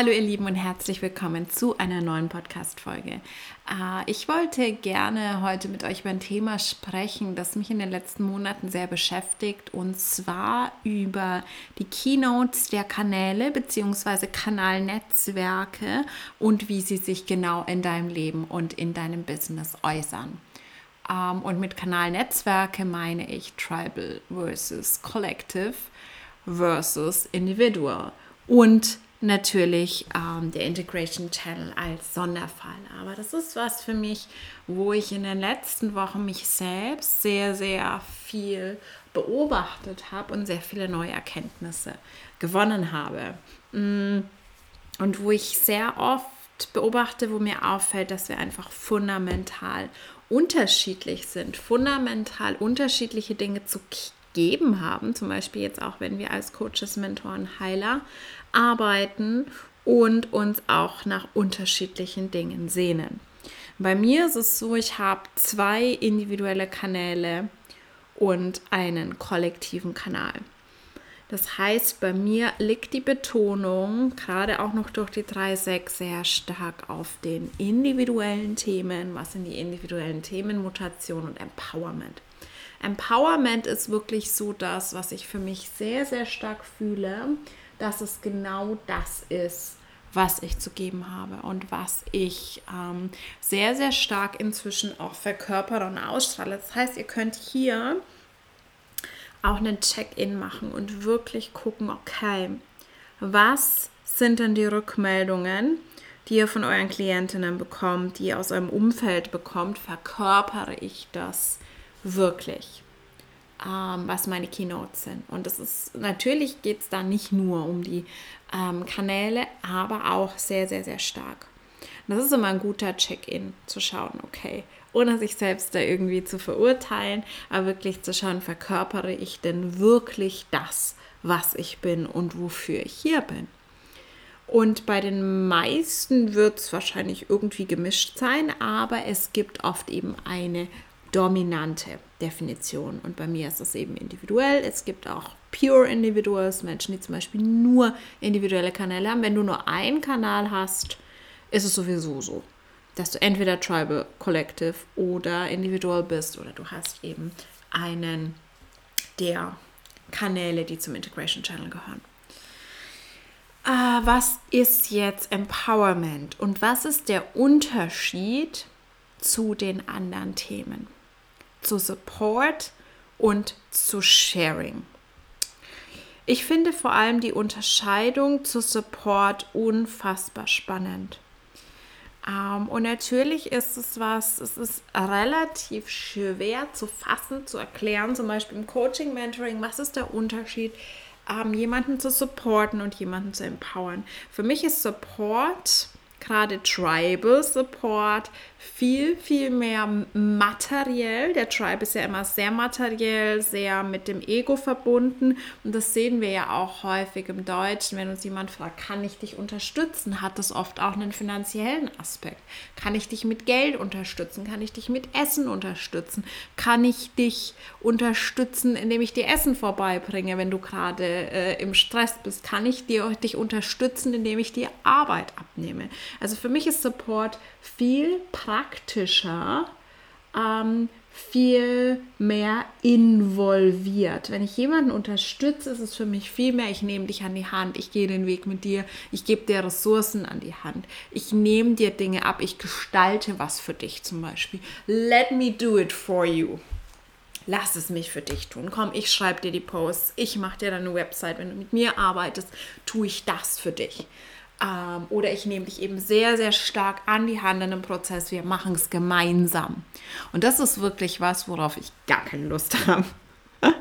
Hallo ihr Lieben und herzlich willkommen zu einer neuen Podcast-Folge. Äh, ich wollte gerne heute mit euch über ein Thema sprechen, das mich in den letzten Monaten sehr beschäftigt und zwar über die Keynotes der Kanäle bzw. Kanalnetzwerke und wie sie sich genau in deinem Leben und in deinem Business äußern. Ähm, und mit Kanalnetzwerke meine ich Tribal versus Collective versus Individual. Und natürlich ähm, der Integration Channel als Sonderfall. Aber das ist was für mich, wo ich in den letzten Wochen mich selbst sehr, sehr viel beobachtet habe und sehr viele neue Erkenntnisse gewonnen habe. Mm, und wo ich sehr oft beobachte, wo mir auffällt, dass wir einfach fundamental unterschiedlich sind, fundamental unterschiedliche Dinge zu geben haben, zum Beispiel jetzt auch, wenn wir als Coaches, Mentoren, Heiler arbeiten und uns auch nach unterschiedlichen Dingen sehnen. Bei mir ist es so, ich habe zwei individuelle Kanäle und einen kollektiven Kanal. Das heißt, bei mir liegt die Betonung, gerade auch noch durch die 3.6, sehr stark auf den individuellen Themen. Was sind die individuellen Themen? Mutation und Empowerment. Empowerment ist wirklich so das, was ich für mich sehr, sehr stark fühle, dass es genau das ist, was ich zu geben habe und was ich ähm, sehr, sehr stark inzwischen auch verkörpere und ausstrahle. Das heißt, ihr könnt hier auch einen Check-in machen und wirklich gucken, okay, was sind denn die Rückmeldungen, die ihr von euren Klientinnen bekommt, die ihr aus eurem Umfeld bekommt, verkörpere ich das wirklich, ähm, was meine Keynotes sind. Und das ist natürlich geht es da nicht nur um die ähm, Kanäle, aber auch sehr, sehr, sehr stark. Und das ist immer ein guter Check-in, zu schauen, okay, ohne sich selbst da irgendwie zu verurteilen, aber wirklich zu schauen, verkörpere ich denn wirklich das, was ich bin und wofür ich hier bin. Und bei den meisten wird es wahrscheinlich irgendwie gemischt sein, aber es gibt oft eben eine dominante Definition. Und bei mir ist es eben individuell. Es gibt auch Pure Individuals, Menschen, die zum Beispiel nur individuelle Kanäle haben. Wenn du nur einen Kanal hast, ist es sowieso so, dass du entweder Tribal Collective oder Individual bist oder du hast eben einen der Kanäle, die zum Integration Channel gehören. Uh, was ist jetzt Empowerment und was ist der Unterschied zu den anderen Themen? Zu Support und zu Sharing. Ich finde vor allem die Unterscheidung zu Support unfassbar spannend. Ähm, und natürlich ist es was, es ist relativ schwer zu fassen, zu erklären, zum Beispiel im Coaching, Mentoring, was ist der Unterschied, ähm, jemanden zu supporten und jemanden zu empowern. Für mich ist Support gerade Tribal Support viel, viel mehr materiell. Der Tribe ist ja immer sehr materiell, sehr mit dem Ego verbunden. Und das sehen wir ja auch häufig im Deutschen, wenn uns jemand fragt, kann ich dich unterstützen, hat das oft auch einen finanziellen Aspekt. Kann ich dich mit Geld unterstützen? Kann ich dich mit Essen unterstützen? Kann ich dich unterstützen, indem ich dir Essen vorbeibringe, wenn du gerade äh, im Stress bist? Kann ich dir, dich unterstützen, indem ich dir Arbeit abnehme? Also für mich ist Support viel praktischer, ähm, viel mehr involviert. Wenn ich jemanden unterstütze, ist es für mich viel mehr, ich nehme dich an die Hand, ich gehe den Weg mit dir, ich gebe dir Ressourcen an die Hand, ich nehme dir Dinge ab, ich gestalte was für dich zum Beispiel. Let me do it for you. Lass es mich für dich tun. Komm, ich schreibe dir die Posts, ich mache dir deine Website. Wenn du mit mir arbeitest, tue ich das für dich. Ähm, oder ich nehme dich eben sehr, sehr stark an die Hand in einem Prozess. Wir machen es gemeinsam. Und das ist wirklich was, worauf ich gar keine Lust habe.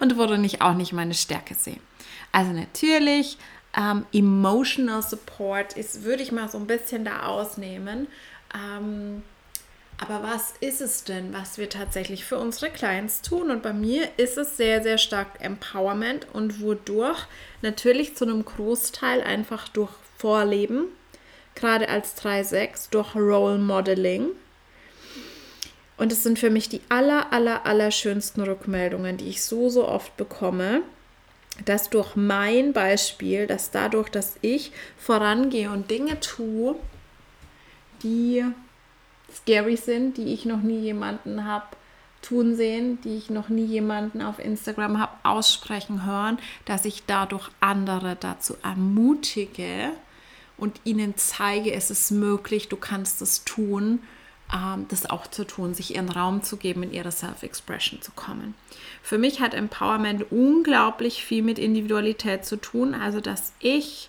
Und worin ich auch nicht meine Stärke sehe. Also natürlich, ähm, Emotional Support ist, würde ich mal so ein bisschen da ausnehmen. Ähm, aber was ist es denn, was wir tatsächlich für unsere Clients tun? Und bei mir ist es sehr, sehr stark Empowerment und wodurch natürlich zu einem Großteil einfach durch Vorleben, gerade als 3.6, durch Role Modeling. Und es sind für mich die aller, aller, aller schönsten Rückmeldungen, die ich so, so oft bekomme, dass durch mein Beispiel, dass dadurch, dass ich vorangehe und Dinge tue, die scary sind, die ich noch nie jemanden habe tun sehen, die ich noch nie jemanden auf Instagram habe aussprechen hören, dass ich dadurch andere dazu ermutige und ihnen zeige, es ist möglich, du kannst es tun ähm, das auch zu tun, sich ihren Raum zu geben, in ihre Self-Expression zu kommen. Für mich hat Empowerment unglaublich viel mit Individualität zu tun, also dass ich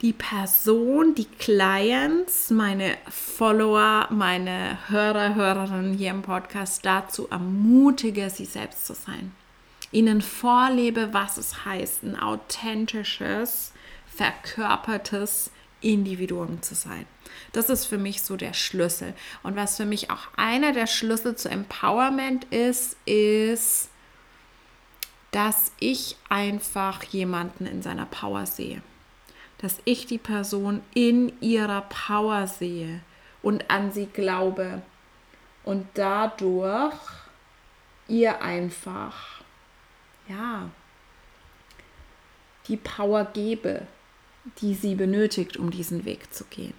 die Person, die Clients, meine Follower, meine Hörer, Hörerinnen hier im Podcast dazu ermutige, sie selbst zu sein. Ihnen vorlebe, was es heißt, ein authentisches, verkörpertes Individuum zu sein. Das ist für mich so der Schlüssel. Und was für mich auch einer der Schlüssel zu Empowerment ist, ist, dass ich einfach jemanden in seiner Power sehe. Dass ich die Person in ihrer Power sehe und an sie glaube und dadurch ihr einfach, ja, die Power gebe, die sie benötigt, um diesen Weg zu gehen.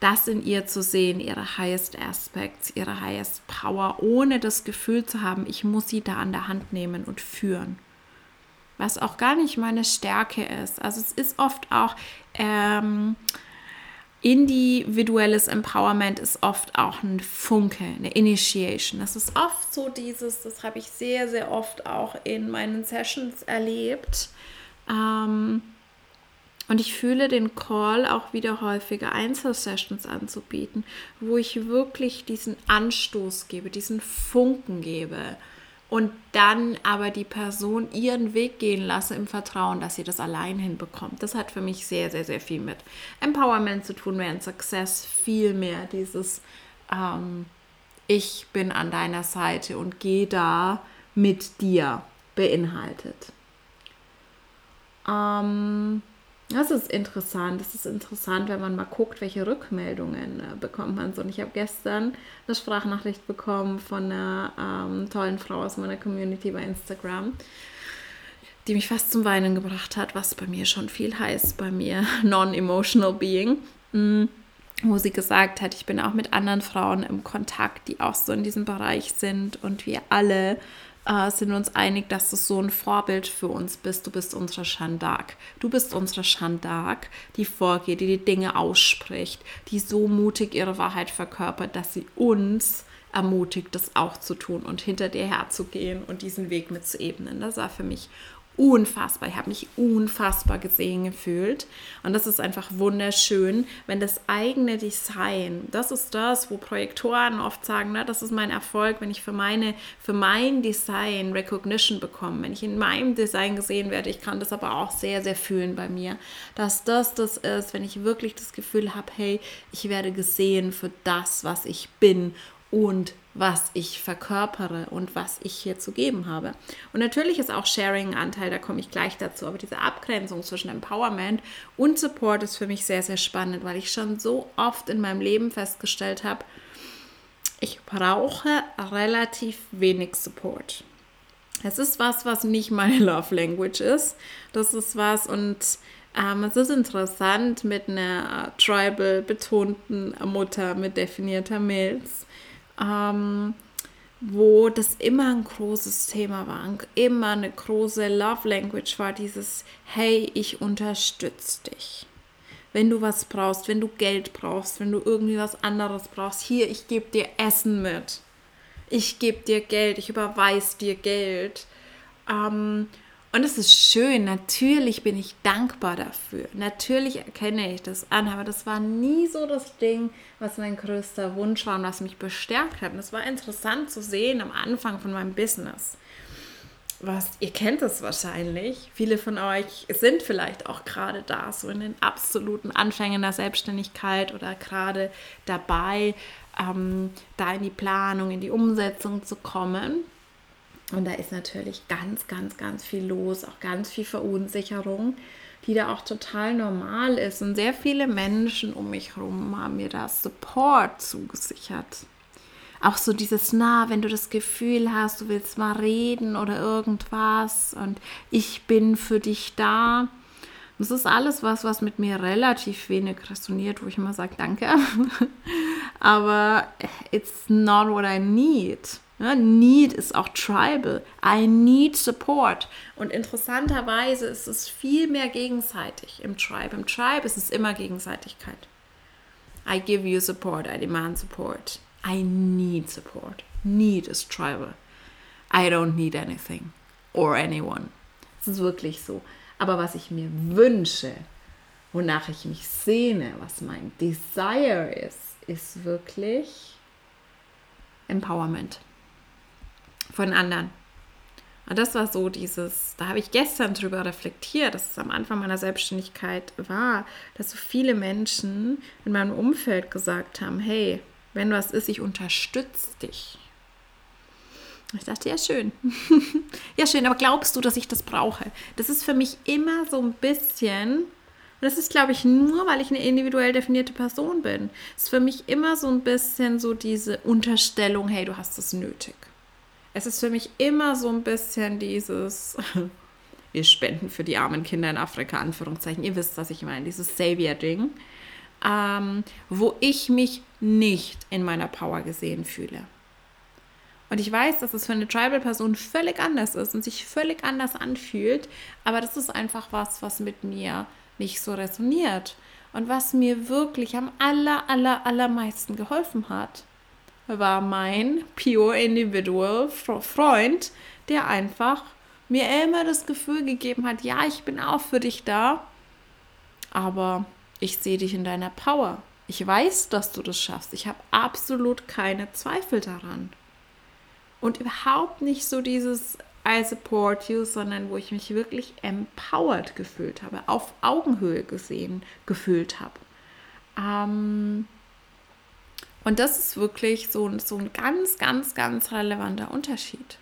Das in ihr zu sehen, ihre highest aspects, ihre highest power, ohne das Gefühl zu haben, ich muss sie da an der Hand nehmen und führen. Was auch gar nicht meine Stärke ist. Also es ist oft auch ähm, individuelles Empowerment ist oft auch ein Funke, eine Initiation. Das ist oft so dieses, das habe ich sehr, sehr oft auch in meinen Sessions erlebt. Ähm, und ich fühle den Call auch wieder häufiger Einzelsessions anzubieten, wo ich wirklich diesen Anstoß gebe, diesen Funken gebe und dann aber die Person ihren Weg gehen lasse im Vertrauen, dass sie das allein hinbekommt. Das hat für mich sehr, sehr, sehr viel mit Empowerment zu tun, während Success viel mehr dieses ähm, Ich bin an deiner Seite und gehe da mit dir beinhaltet. Ähm, das ist interessant. Das ist interessant, wenn man mal guckt, welche Rückmeldungen äh, bekommt man so. Und ich habe gestern eine Sprachnachricht bekommen von einer ähm, tollen Frau aus meiner Community bei Instagram, die mich fast zum Weinen gebracht hat, was bei mir schon viel heißt, bei mir non-emotional being. Mhm wo sie gesagt hat, ich bin auch mit anderen Frauen im Kontakt, die auch so in diesem Bereich sind und wir alle äh, sind wir uns einig, dass du so ein Vorbild für uns bist. Du bist unsere Shandak. Du bist unsere Shandak, die vorgeht, die die Dinge ausspricht, die so mutig ihre Wahrheit verkörpert, dass sie uns ermutigt, das auch zu tun und hinter dir herzugehen und diesen Weg mit zu ebnen. Das war für mich unfassbar. Ich habe mich unfassbar gesehen gefühlt. Und das ist einfach wunderschön, wenn das eigene Design, das ist das, wo Projektoren oft sagen, na, das ist mein Erfolg, wenn ich für meine, für mein Design Recognition bekomme, wenn ich in meinem Design gesehen werde. Ich kann das aber auch sehr, sehr fühlen bei mir, dass das das ist, wenn ich wirklich das Gefühl habe, hey, ich werde gesehen für das, was ich bin und was ich verkörpere und was ich hier zu geben habe. Und natürlich ist auch Sharing ein Anteil, da komme ich gleich dazu, aber diese Abgrenzung zwischen Empowerment und Support ist für mich sehr, sehr spannend, weil ich schon so oft in meinem Leben festgestellt habe, ich brauche relativ wenig Support. Es ist was, was nicht meine Love Language ist. Das ist was und ähm, es ist interessant mit einer tribal betonten Mutter mit definierter Milz ähm, wo das immer ein großes Thema war, immer eine große Love Language war, dieses Hey, ich unterstütze dich. Wenn du was brauchst, wenn du Geld brauchst, wenn du irgendwie was anderes brauchst, hier, ich gebe dir Essen mit. Ich gebe dir Geld, ich überweise dir Geld. Ähm, und es ist schön, natürlich bin ich dankbar dafür. Natürlich erkenne ich das an, aber das war nie so das Ding, was mein größter Wunsch war und was mich bestärkt hat. Und es war interessant zu sehen am Anfang von meinem Business. Was, ihr kennt es wahrscheinlich. Viele von euch sind vielleicht auch gerade da, so in den absoluten Anfängen der Selbstständigkeit oder gerade dabei, ähm, da in die Planung, in die Umsetzung zu kommen. Und da ist natürlich ganz, ganz, ganz viel los, auch ganz viel Verunsicherung, die da auch total normal ist. Und sehr viele Menschen um mich herum haben mir da Support zugesichert. auch so dieses, na, wenn du das Gefühl hast, du willst mal reden oder irgendwas und ich bin für dich da. Das ist alles was, was mit mir relativ wenig resoniert, wo ich immer sage, danke. Aber it's not what I need. Ja, need ist auch tribal. I need support. Und interessanterweise ist es viel mehr gegenseitig im Tribe. Im Tribe ist es immer Gegenseitigkeit. I give you support, I demand support. I need support. Need is tribal. I don't need anything or anyone. Es ist wirklich so. Aber was ich mir wünsche, wonach ich mich sehne, was mein Desire ist, ist wirklich Empowerment von anderen. Und das war so dieses, da habe ich gestern drüber reflektiert, dass es am Anfang meiner Selbstständigkeit war, dass so viele Menschen in meinem Umfeld gesagt haben, hey, wenn was ist, ich unterstütze dich. Ich dachte, ja, schön. ja, schön, aber glaubst du, dass ich das brauche? Das ist für mich immer so ein bisschen, das ist, glaube ich, nur, weil ich eine individuell definierte Person bin. Es ist für mich immer so ein bisschen so diese Unterstellung, hey, du hast das nötig. Es ist für mich immer so ein bisschen dieses, wir spenden für die armen Kinder in Afrika, Anführungszeichen. Ihr wisst, was ich meine, dieses Savior-Ding, ähm, wo ich mich nicht in meiner Power gesehen fühle. Und ich weiß, dass es für eine Tribal-Person völlig anders ist und sich völlig anders anfühlt, aber das ist einfach was, was mit mir nicht so resoniert. Und was mir wirklich am aller, aller, allermeisten geholfen hat, war mein Pure Individual Freund, der einfach mir immer das Gefühl gegeben hat, ja, ich bin auch für dich da, aber ich sehe dich in deiner Power. Ich weiß, dass du das schaffst. Ich habe absolut keine Zweifel daran. Und überhaupt nicht so dieses I support you, sondern wo ich mich wirklich empowered gefühlt habe, auf Augenhöhe gesehen gefühlt habe. Ähm und das ist wirklich so, so ein ganz, ganz, ganz relevanter Unterschied.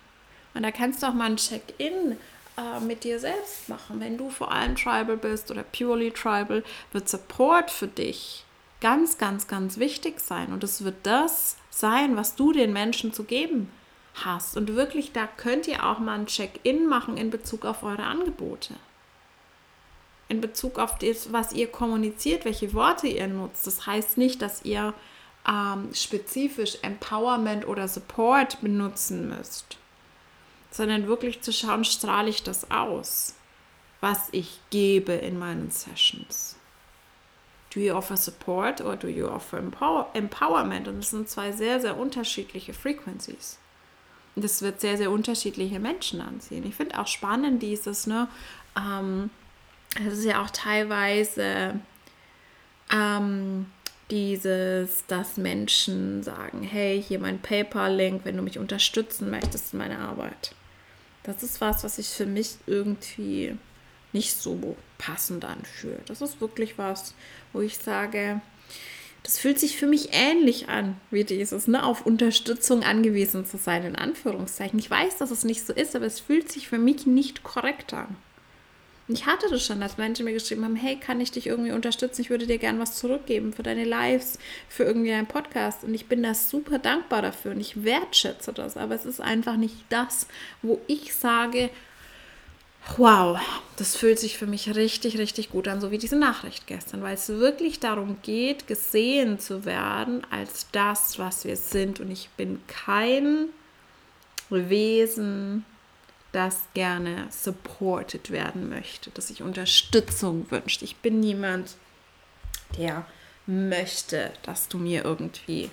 Und da kannst du auch mal ein Check-in äh, mit dir selbst machen. Wenn du vor allem tribal bist oder purely tribal, wird Support für dich ganz, ganz, ganz wichtig sein. Und es wird das sein, was du den Menschen zu geben hast. Und wirklich, da könnt ihr auch mal ein Check-in machen in Bezug auf eure Angebote. In Bezug auf das, was ihr kommuniziert, welche Worte ihr nutzt. Das heißt nicht, dass ihr ähm, spezifisch Empowerment oder Support benutzen müsst, sondern wirklich zu schauen, strahle ich das aus, was ich gebe in meinen Sessions. Do you offer support or do you offer empower empowerment? Und das sind zwei sehr, sehr unterschiedliche Frequencies das wird sehr, sehr unterschiedliche Menschen anziehen. Ich finde auch spannend dieses, ne, ähm, das ist ja auch teilweise ähm, dieses, dass Menschen sagen, hey, hier mein PayPal-Link, wenn du mich unterstützen möchtest in meiner Arbeit. Das ist was, was sich für mich irgendwie nicht so passend anfühlt. Das ist wirklich was, wo ich sage, das fühlt sich für mich ähnlich an wie dieses, ne, auf Unterstützung angewiesen zu sein, in Anführungszeichen. Ich weiß, dass es nicht so ist, aber es fühlt sich für mich nicht korrekt an. Ich hatte das schon, dass Menschen mir geschrieben haben, hey, kann ich dich irgendwie unterstützen? Ich würde dir gern was zurückgeben für deine Lives, für irgendwie einen Podcast. Und ich bin da super dankbar dafür und ich wertschätze das. Aber es ist einfach nicht das, wo ich sage, wow, das fühlt sich für mich richtig, richtig gut an, so wie diese Nachricht gestern, weil es wirklich darum geht, gesehen zu werden als das, was wir sind. Und ich bin kein Wesen, das gerne supported werden möchte, das sich Unterstützung wünscht. Ich bin niemand, der möchte, dass du mir irgendwie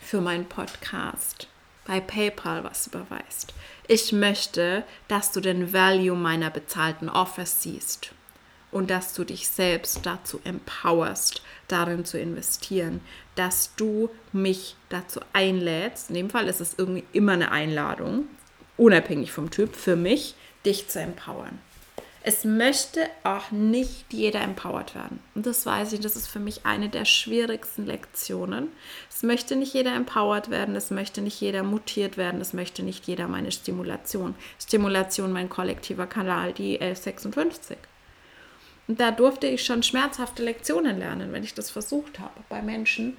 für meinen Podcast bei PayPal was überweist. Ich möchte, dass du den Value meiner bezahlten Offers siehst und dass du dich selbst dazu empowerst, darin zu investieren, dass du mich dazu einlädst. In dem Fall ist es irgendwie immer eine Einladung, unabhängig vom Typ, für mich, dich zu empowern. Es möchte auch nicht jeder empowered werden. Und das weiß ich, das ist für mich eine der schwierigsten Lektionen. Es möchte nicht jeder empowered werden, es möchte nicht jeder mutiert werden, es möchte nicht jeder meine Stimulation. Stimulation, mein kollektiver Kanal, die 1156. Und da durfte ich schon schmerzhafte Lektionen lernen, wenn ich das versucht habe, bei Menschen,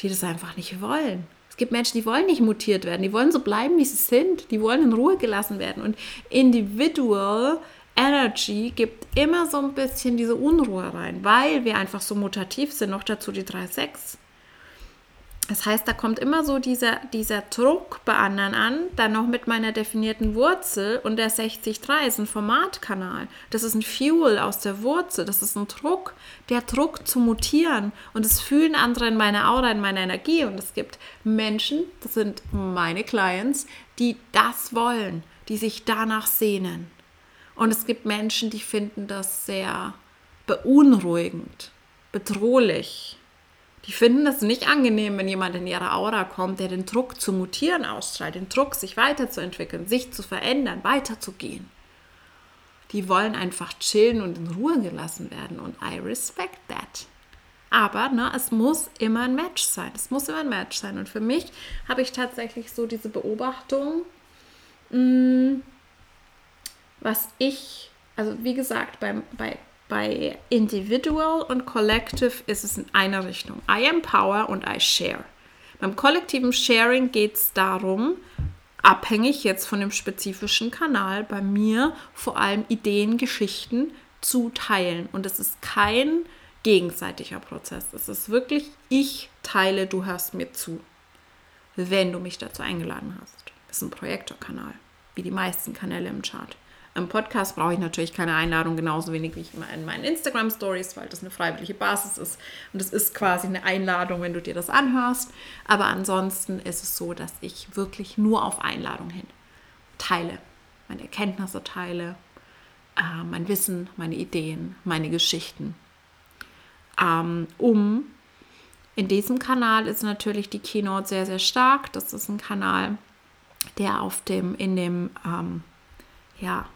die das einfach nicht wollen. Es gibt Menschen, die wollen nicht mutiert werden, die wollen so bleiben, wie sie sind, die wollen in Ruhe gelassen werden. Und Individual Energy gibt immer so ein bisschen diese Unruhe rein, weil wir einfach so mutativ sind, noch dazu die 3,6. Das heißt, da kommt immer so dieser, dieser Druck bei anderen an, dann noch mit meiner definierten Wurzel und der 60-3 ist ein Formatkanal. Das ist ein Fuel aus der Wurzel, das ist ein Druck, der Druck zu mutieren. Und es fühlen andere in meiner Aura, in meiner Energie. Und es gibt Menschen, das sind meine Clients, die das wollen, die sich danach sehnen. Und es gibt Menschen, die finden das sehr beunruhigend, bedrohlich die finden das nicht angenehm, wenn jemand in ihre Aura kommt, der den Druck zu mutieren ausstrahlt, den Druck, sich weiterzuentwickeln, sich zu verändern, weiterzugehen. Die wollen einfach chillen und in Ruhe gelassen werden und I respect that. Aber ne, es muss immer ein Match sein. Es muss immer ein Match sein. Und für mich habe ich tatsächlich so diese Beobachtung, mh, mm, was ich, also wie gesagt, beim, bei bei Individual und Collective ist es in einer Richtung. I empower und I share. Beim kollektiven Sharing geht es darum, abhängig jetzt von dem spezifischen Kanal, bei mir vor allem Ideen, Geschichten zu teilen. Und es ist kein gegenseitiger Prozess. Es ist wirklich, ich teile, du hörst mir zu, wenn du mich dazu eingeladen hast. Das ist ein Projektorkanal, wie die meisten Kanäle im Chart. Im Podcast brauche ich natürlich keine Einladung, genauso wenig wie ich in meinen Instagram-Stories, weil das eine freiwillige Basis ist. Und es ist quasi eine Einladung, wenn du dir das anhörst. Aber ansonsten ist es so, dass ich wirklich nur auf Einladung hin teile. Meine Erkenntnisse teile, äh, mein Wissen, meine Ideen, meine Geschichten. Ähm, um in diesem Kanal ist natürlich die Keynote sehr, sehr stark. Das ist ein Kanal, der auf dem, in dem, ähm, ja,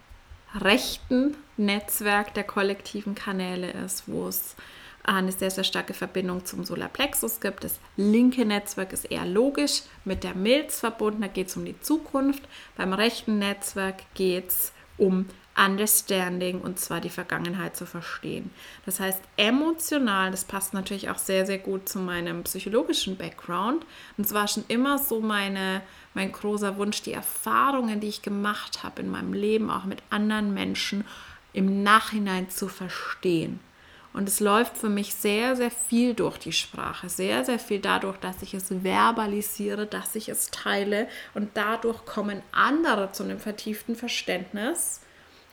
rechten Netzwerk der kollektiven Kanäle ist, wo es eine sehr, sehr starke Verbindung zum Solarplexus gibt. Das linke Netzwerk ist eher logisch mit der Milz verbunden, da geht es um die Zukunft. Beim rechten Netzwerk geht es um Understanding und zwar die Vergangenheit zu verstehen. Das heißt, emotional, das passt natürlich auch sehr, sehr gut zu meinem psychologischen Background. Und zwar schon immer so meine, mein großer Wunsch, die Erfahrungen, die ich gemacht habe in meinem Leben, auch mit anderen Menschen, im Nachhinein zu verstehen. Und es läuft für mich sehr, sehr viel durch die Sprache, sehr, sehr viel dadurch, dass ich es verbalisiere, dass ich es teile und dadurch kommen andere zu einem vertieften Verständnis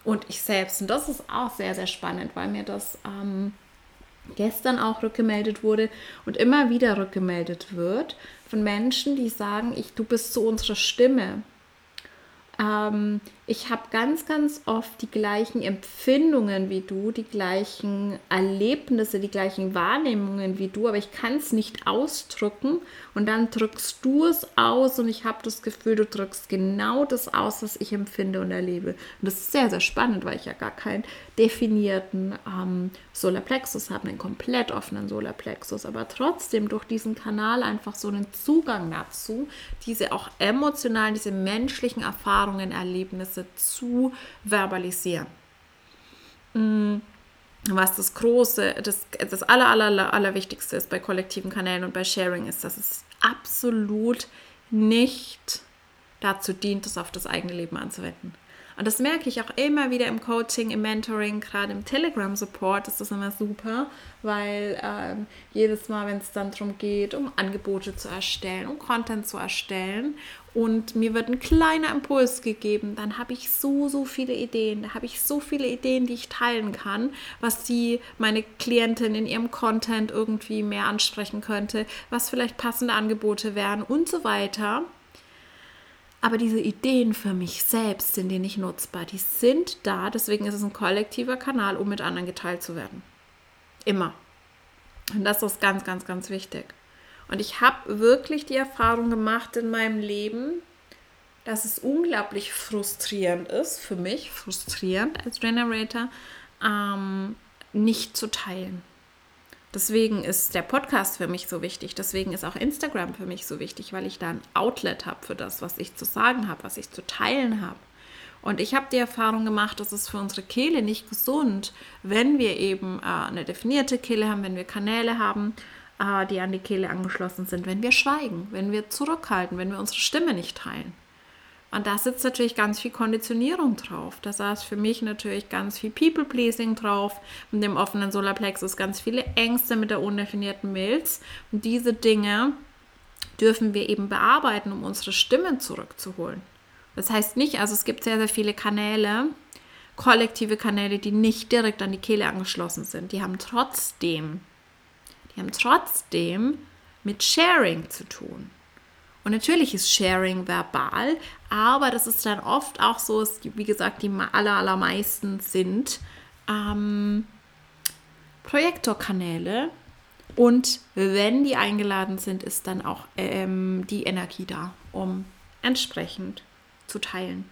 und ich selbst. Und das ist auch sehr, sehr spannend, weil mir das ähm, gestern auch rückgemeldet wurde und immer wieder rückgemeldet wird von Menschen, die sagen, ich, du bist so unsere Stimme. Ähm, ich habe ganz, ganz oft die gleichen Empfindungen wie du, die gleichen Erlebnisse, die gleichen Wahrnehmungen wie du, aber ich kann es nicht ausdrücken und dann drückst du es aus und ich habe das Gefühl, du drückst genau das aus, was ich empfinde und erlebe. Und das ist sehr, sehr spannend, weil ich ja gar keinen definierten ähm, Solarplexus habe, einen komplett offenen Solarplexus, aber trotzdem durch diesen Kanal einfach so einen Zugang dazu, diese auch emotionalen, diese menschlichen Erfahrungen, Erlebnisse Ergebnisse zu verbalisieren. Mm, was das große, das, das aller, aller, allerwichtigste ist bei kollektiven Kanälen und bei Sharing ist, dass es absolut nicht dazu dient, das auf das eigene Leben anzuwenden. Und das merke ich auch immer wieder im Coaching, im Mentoring, gerade im Telegram-Support ist das immer super, weil ähm, jedes Mal, wenn es dann darum geht, um Angebote zu erstellen, um Content zu erstellen und mir wird ein kleiner Impuls gegeben, dann habe ich so, so viele Ideen. Da habe ich so viele Ideen, die ich teilen kann, was die, meine Klientin in ihrem Content irgendwie mehr ansprechen könnte, was vielleicht passende Angebote wären und so weiter. Aber diese Ideen für mich selbst sind die nicht nutzbar. Die sind da, deswegen ist es ein kollektiver Kanal, um mit anderen geteilt zu werden. Immer. Und das ist ganz, ganz, ganz wichtig. Und ich habe wirklich die Erfahrung gemacht in meinem Leben, dass es unglaublich frustrierend ist, für mich frustrierend als Generator, ähm, nicht zu teilen. Deswegen ist der Podcast für mich so wichtig. Deswegen ist auch Instagram für mich so wichtig, weil ich da ein Outlet habe für das, was ich zu sagen habe, was ich zu teilen habe. Und ich habe die Erfahrung gemacht, dass es für unsere Kehle nicht gesund, wenn wir eben äh, eine definierte Kehle haben, wenn wir Kanäle haben, die an die Kehle angeschlossen sind, wenn wir schweigen, wenn wir zurückhalten, wenn wir unsere Stimme nicht teilen. Und da sitzt natürlich ganz viel Konditionierung drauf. Da saß für mich natürlich ganz viel People-Pleasing drauf, mit dem offenen Solarplexus ganz viele Ängste mit der undefinierten Milz. Und diese Dinge dürfen wir eben bearbeiten, um unsere Stimmen zurückzuholen. Das heißt nicht, also es gibt sehr, sehr viele Kanäle, kollektive Kanäle, die nicht direkt an die Kehle angeschlossen sind. Die haben trotzdem, die haben trotzdem mit Sharing zu tun. Und natürlich ist Sharing verbal, aber das ist dann oft auch so, wie gesagt, die aller, allermeisten sind ähm, Projektorkanäle. Und wenn die eingeladen sind, ist dann auch ähm, die Energie da, um entsprechend zu teilen.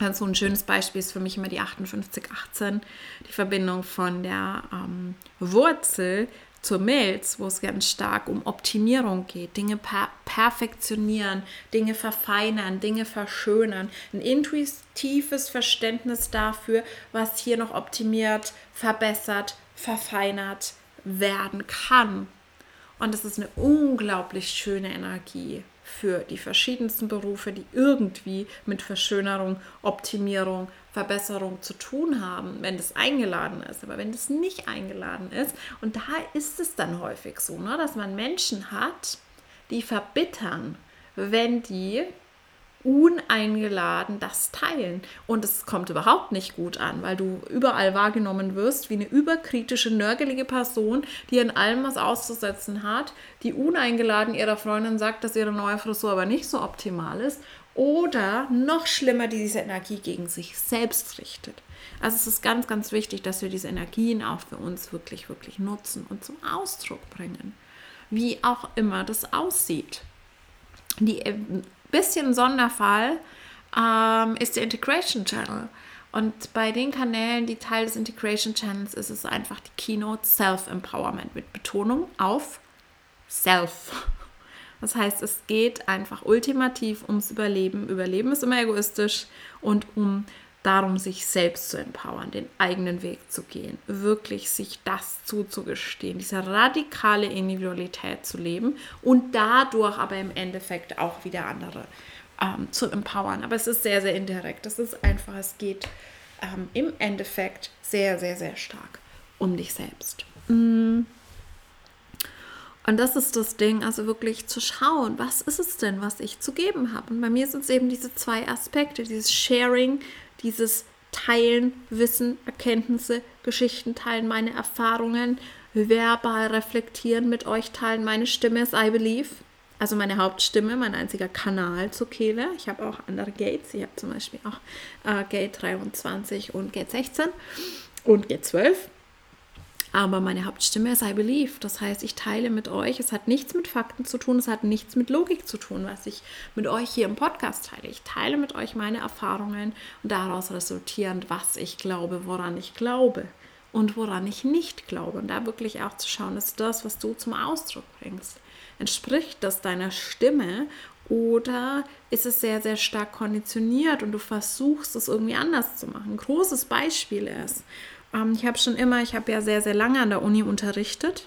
Also ein schönes Beispiel ist für mich immer die 5818, die Verbindung von der ähm, Wurzel zur Milz, wo es ganz stark um Optimierung geht, Dinge per perfektionieren, Dinge verfeinern, Dinge verschönern, ein intuitives Verständnis dafür, was hier noch optimiert, verbessert, verfeinert werden kann. Und es ist eine unglaublich schöne Energie für die verschiedensten Berufe, die irgendwie mit Verschönerung, Optimierung, Verbesserung zu tun haben, wenn das eingeladen ist. Aber wenn das nicht eingeladen ist, und da ist es dann häufig so, ne, dass man Menschen hat, die verbittern, wenn die uneingeladen das teilen. Und es kommt überhaupt nicht gut an, weil du überall wahrgenommen wirst wie eine überkritische, nörgelige Person, die an allem was auszusetzen hat, die uneingeladen ihrer Freundin sagt, dass ihre neue Frisur aber nicht so optimal ist. Oder noch schlimmer, die diese Energie gegen sich selbst richtet. Also es ist ganz, ganz wichtig, dass wir diese Energien auch für uns wirklich, wirklich nutzen und zum Ausdruck bringen. Wie auch immer das aussieht. Die bisschen Sonderfall ähm, ist der Integration Channel. Und bei den Kanälen, die Teil des Integration Channels ist, ist es einfach die Keynote Self-Empowerment mit Betonung auf Self. Das heißt, es geht einfach ultimativ ums Überleben. Überleben ist immer egoistisch und um darum, sich selbst zu empowern, den eigenen Weg zu gehen, wirklich sich das zuzugestehen, diese radikale Individualität zu leben und dadurch aber im Endeffekt auch wieder andere ähm, zu empowern. Aber es ist sehr, sehr indirekt. Es ist einfach, es geht ähm, im Endeffekt sehr, sehr, sehr stark um dich selbst. Mm. Und das ist das Ding, also wirklich zu schauen, was ist es denn, was ich zu geben habe. Und bei mir sind es eben diese zwei Aspekte, dieses Sharing, dieses Teilen, Wissen, Erkenntnisse, Geschichten teilen, meine Erfahrungen, verbal reflektieren, mit euch teilen. Meine Stimme ist I Believe, also meine Hauptstimme, mein einziger Kanal zur Kehle. Ich habe auch andere Gates. Ich habe zum Beispiel auch äh, Gate 23 und Gate 16 und Gate 12. Aber meine Hauptstimme ist I believe. Das heißt, ich teile mit euch. Es hat nichts mit Fakten zu tun, es hat nichts mit Logik zu tun, was ich mit euch hier im Podcast teile. Ich teile mit euch meine Erfahrungen und daraus resultierend, was ich glaube, woran ich glaube und woran ich nicht glaube. Und da wirklich auch zu schauen, ist das, was du zum Ausdruck bringst. Entspricht das deiner Stimme oder ist es sehr, sehr stark konditioniert und du versuchst es irgendwie anders zu machen? Ein großes Beispiel ist, ähm, ich habe schon immer, ich habe ja sehr, sehr lange an der Uni unterrichtet.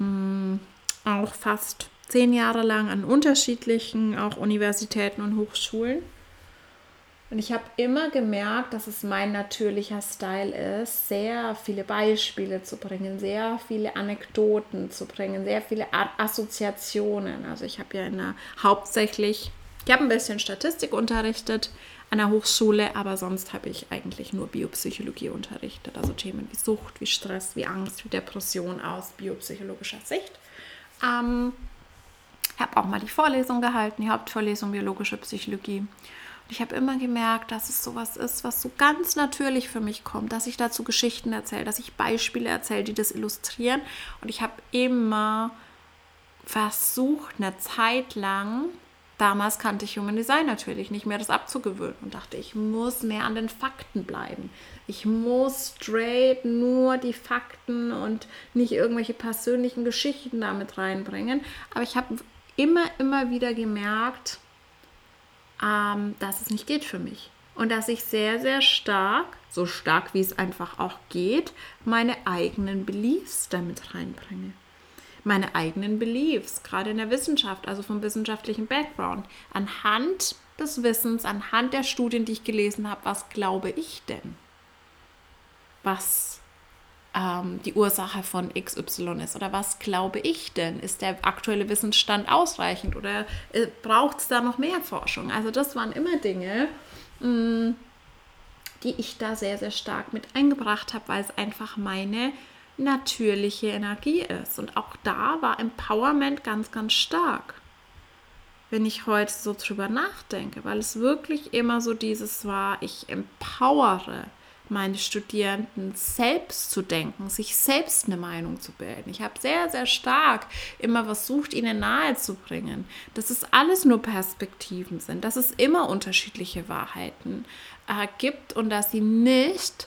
Ähm, auch fast zehn Jahre lang an unterschiedlichen, auch Universitäten und Hochschulen. Und ich habe immer gemerkt, dass es mein natürlicher Style ist, sehr viele Beispiele zu bringen, sehr viele Anekdoten zu bringen, sehr viele Assoziationen. Also ich habe ja in der hauptsächlich, ich habe ein bisschen Statistik unterrichtet, an der Hochschule, aber sonst habe ich eigentlich nur Biopsychologie unterrichtet, also Themen wie Sucht, wie Stress, wie Angst, wie Depression aus biopsychologischer Sicht. Ähm, habe auch mal die Vorlesung gehalten, die Hauptvorlesung biologische Psychologie. Und ich habe immer gemerkt, dass es sowas ist, was so ganz natürlich für mich kommt, dass ich dazu Geschichten erzähle, dass ich Beispiele erzähle, die das illustrieren. Und ich habe immer versucht, eine Zeit lang Damals kannte ich Human Design natürlich nicht mehr, das abzugewöhnen und dachte, ich muss mehr an den Fakten bleiben. Ich muss straight nur die Fakten und nicht irgendwelche persönlichen Geschichten damit reinbringen. Aber ich habe immer, immer wieder gemerkt, ähm, dass es nicht geht für mich. Und dass ich sehr, sehr stark, so stark wie es einfach auch geht, meine eigenen Beliefs damit reinbringe. Meine eigenen Beliefs, gerade in der Wissenschaft, also vom wissenschaftlichen Background. Anhand des Wissens, anhand der Studien, die ich gelesen habe, was glaube ich denn? Was ähm, die Ursache von XY ist? Oder was glaube ich denn? Ist der aktuelle Wissensstand ausreichend oder äh, braucht es da noch mehr Forschung? Also das waren immer Dinge, mh, mm, die ich da sehr, sehr stark mit eingebracht habe, weil es einfach meine natürliche Energie ist. Und auch da war Empowerment ganz, ganz stark wenn ich heute so drüber nachdenke, weil es wirklich immer so dieses war, ich empowere meine Studierenden selbst zu denken, sich selbst eine Meinung zu bilden. Ich habe sehr, sehr stark immer versucht, ihnen nahezubringen, dass es alles nur Perspektiven sind, dass es immer unterschiedliche Wahrheiten äh, gibt und dass sie nicht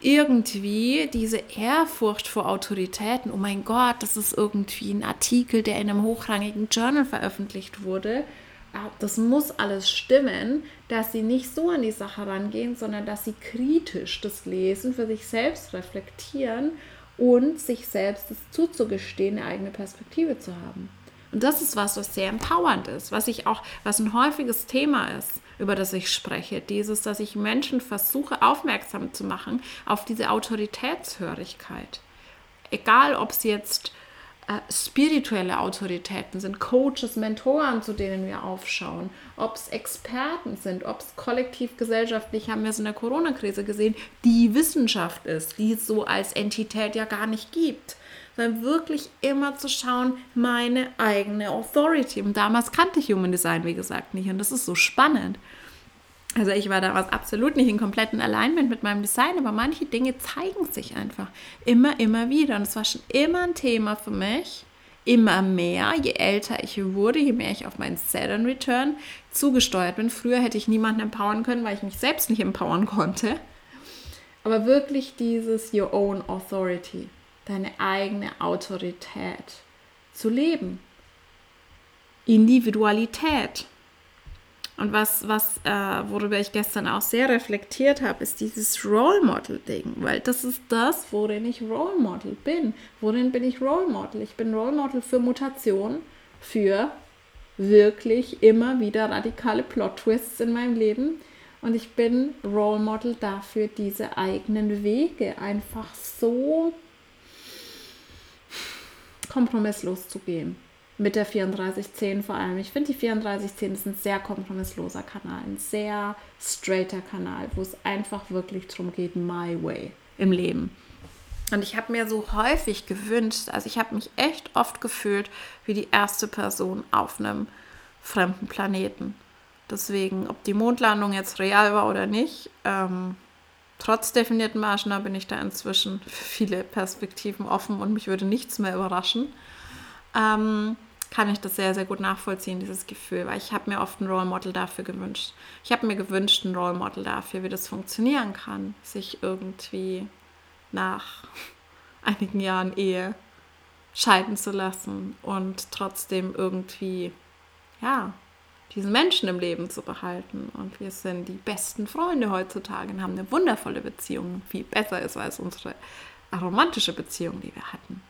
irgendwie diese Ehrfurcht vor Autoritäten, oh mein Gott, das ist irgendwie ein Artikel, der in einem hochrangigen Journal veröffentlicht wurde, das muss alles stimmen, dass sie nicht so an die Sache rangehen, sondern dass sie kritisch das lesen, für sich selbst reflektieren und sich selbst das zuzugestehen, eine eigene Perspektive zu haben. Und das ist was, was sehr empowernd ist, was ich auch, was ein häufiges Thema ist, über das ich spreche. Dieses, dass ich Menschen versuche, aufmerksam zu machen auf diese Autoritätshörigkeit. Egal, ob es jetzt spirituelle Autoritäten sind, Coaches, Mentoren, zu denen wir aufschauen, ob es Experten sind, ob es kollektiv gesellschaftlich, haben wir es in der Corona-Krise gesehen, die Wissenschaft ist, die es so als Entität ja gar nicht gibt. Sondern wirklich immer zu schauen, meine eigene Authority. Und damals kannte ich Human Design, wie gesagt, nicht. Und das ist so spannend. Also ich war damals absolut nicht in kompletten Alignment mit meinem Design, aber manche Dinge zeigen sich einfach immer, immer wieder. Und es war schon immer ein Thema für mich, immer mehr, je älter ich wurde, je mehr ich auf meinen Saturn Return zugesteuert bin. Früher hätte ich niemanden empowern können, weil ich mich selbst nicht empowern konnte. Aber wirklich dieses Your Own Authority, deine eigene Autorität zu leben. Individualität und was, was äh, worüber ich gestern auch sehr reflektiert habe, ist dieses Role Model-Ding, weil das ist das, worin ich Role Model bin. Worin bin ich Role Model? Ich bin Role Model für Mutation, für wirklich immer wieder radikale Plot-Twists in meinem Leben. Und ich bin Role Model dafür, diese eigenen Wege einfach so kompromisslos zu gehen mit der 3410 vor allem. Ich finde, die 3410 ist ein sehr kompromissloser Kanal, ein sehr straighter Kanal, wo es einfach wirklich darum geht, my way im Leben. Und ich habe mir so häufig gewünscht, also ich habe mich echt oft gefühlt wie die erste Person auf einem fremden Planeten. Deswegen, ob die Mondlandung jetzt real war oder nicht, ähm, trotz definierten Margen bin ich da inzwischen für viele Perspektiven offen und mich würde nichts mehr überraschen ähm, kann ich das sehr, sehr gut nachvollziehen, dieses Gefühl, weil ich habe mir oft ein Role Model dafür gewünscht. Ich habe mir gewünscht, ein Role Model dafür, wie das funktionieren kann, sich irgendwie nach einigen Jahren Ehe scheiden zu lassen und trotzdem irgendwie, ja, diesen Menschen im Leben zu behalten. Und wir sind die besten Freunde heutzutage und haben eine wundervolle Beziehung, viel besser ist als unsere romantische Beziehung, die wir hatten.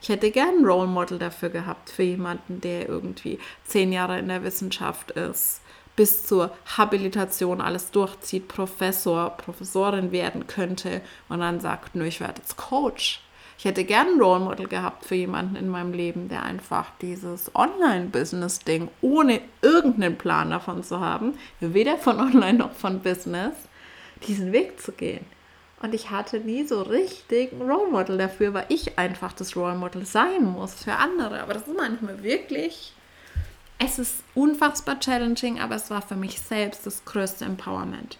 Ich hätte gern ein Role Model dafür gehabt, für jemanden, der irgendwie zehn Jahre in der Wissenschaft ist, bis zur Habilitation alles durchzieht, Professor, Professorin werden könnte und dann sagt, nö, ich werde jetzt Coach. Ich hätte gern ein Role Model gehabt für jemanden in meinem Leben, der einfach dieses Online-Business-Ding, ohne irgendeinen Plan davon zu haben, weder von Online noch von Business, diesen Weg zu gehen. Und ich hatte nie so richtig ein Role Model dafür, weil ich einfach das Role Model sein muss für andere. Aber das ist manchmal wirklich, es ist unfassbar challenging, aber es war für mich selbst das größte Empowerment.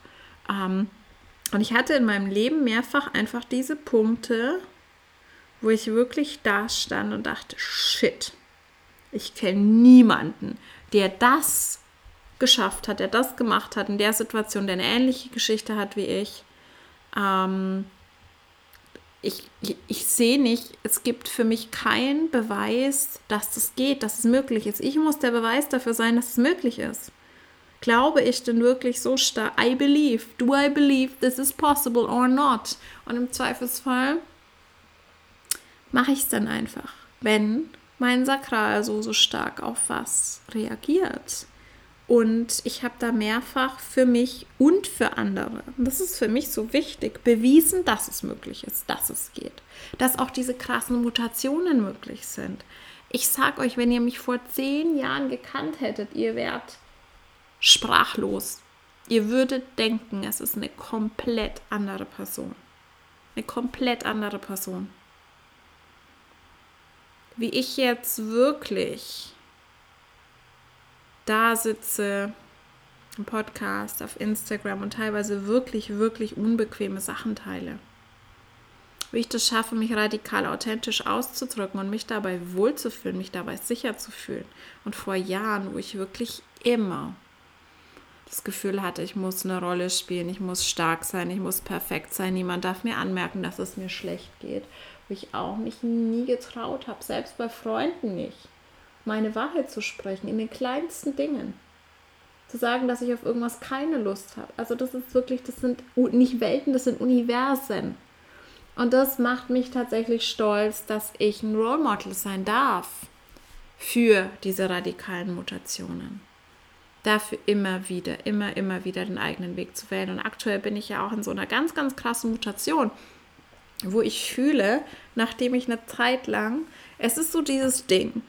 Ähm, und ich hatte in meinem Leben mehrfach einfach diese Punkte, wo ich wirklich da stand und dachte, shit, ich kenne niemanden, der das geschafft hat, der das gemacht hat in der Situation, der eine ähnliche Geschichte hat wie ich ähm, ich, ich, ich sehe nicht, es gibt für mich keinen Beweis, dass das geht, dass es möglich ist. Ich muss der Beweis dafür sein, dass es möglich ist. Glaube ich denn wirklich so stark? I believe. Do I believe this is possible or not? Und im Zweifelsfall mache ich es dann einfach, wenn mein Sakral so, so stark auf was reagiert. Und ich habe da mehrfach für mich und für andere, und das ist für mich so wichtig, bewiesen, dass es möglich ist, dass es geht. Dass auch diese krassen Mutationen möglich sind. Ich sage euch, wenn ihr mich vor zehn Jahren gekannt hättet, ihr wärt sprachlos. Ihr würdet denken, es ist eine komplett andere Person. Eine komplett andere Person. Wie ich jetzt wirklich da sitze im Podcast, auf Instagram und teilweise wirklich, wirklich unbequeme Sachen teile. Wie ich das schaffe, mich radikal authentisch auszudrücken und mich dabei wohlzufühlen, mich dabei sicher zu fühlen. Und vor Jahren, wo ich wirklich immer das Gefühl hatte, ich muss eine Rolle spielen, ich muss stark sein, ich muss perfekt sein, niemand darf mir anmerken, dass es mir schlecht geht. Wo ich auch mich nie getraut habe, selbst bei Freunden nicht meine Wahrheit zu sprechen, in den kleinsten Dingen. Zu sagen, dass ich auf irgendwas keine Lust habe. Also das ist wirklich, das sind nicht Welten, das sind Universen. Und das macht mich tatsächlich stolz, dass ich ein Role Model sein darf für diese radikalen Mutationen. Dafür immer wieder, immer, immer wieder den eigenen Weg zu wählen. Und aktuell bin ich ja auch in so einer ganz, ganz krassen Mutation, wo ich fühle, nachdem ich eine Zeit lang, es ist so dieses Ding,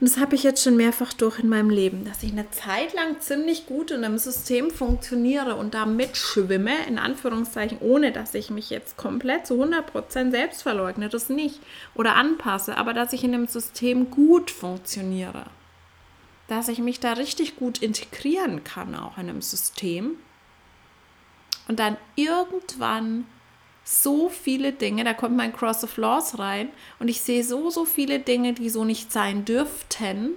und das habe ich jetzt schon mehrfach durch in meinem Leben, dass ich eine Zeit lang ziemlich gut in einem System funktioniere und da mitschwimme, in Anführungszeichen, ohne dass ich mich jetzt komplett zu 100% selbst verleugne, das nicht, oder anpasse, aber dass ich in dem System gut funktioniere. Dass ich mich da richtig gut integrieren kann, auch in einem System. Und dann irgendwann so viele Dinge, da kommt mein Cross of Laws rein und ich sehe so, so viele Dinge, die so nicht sein dürften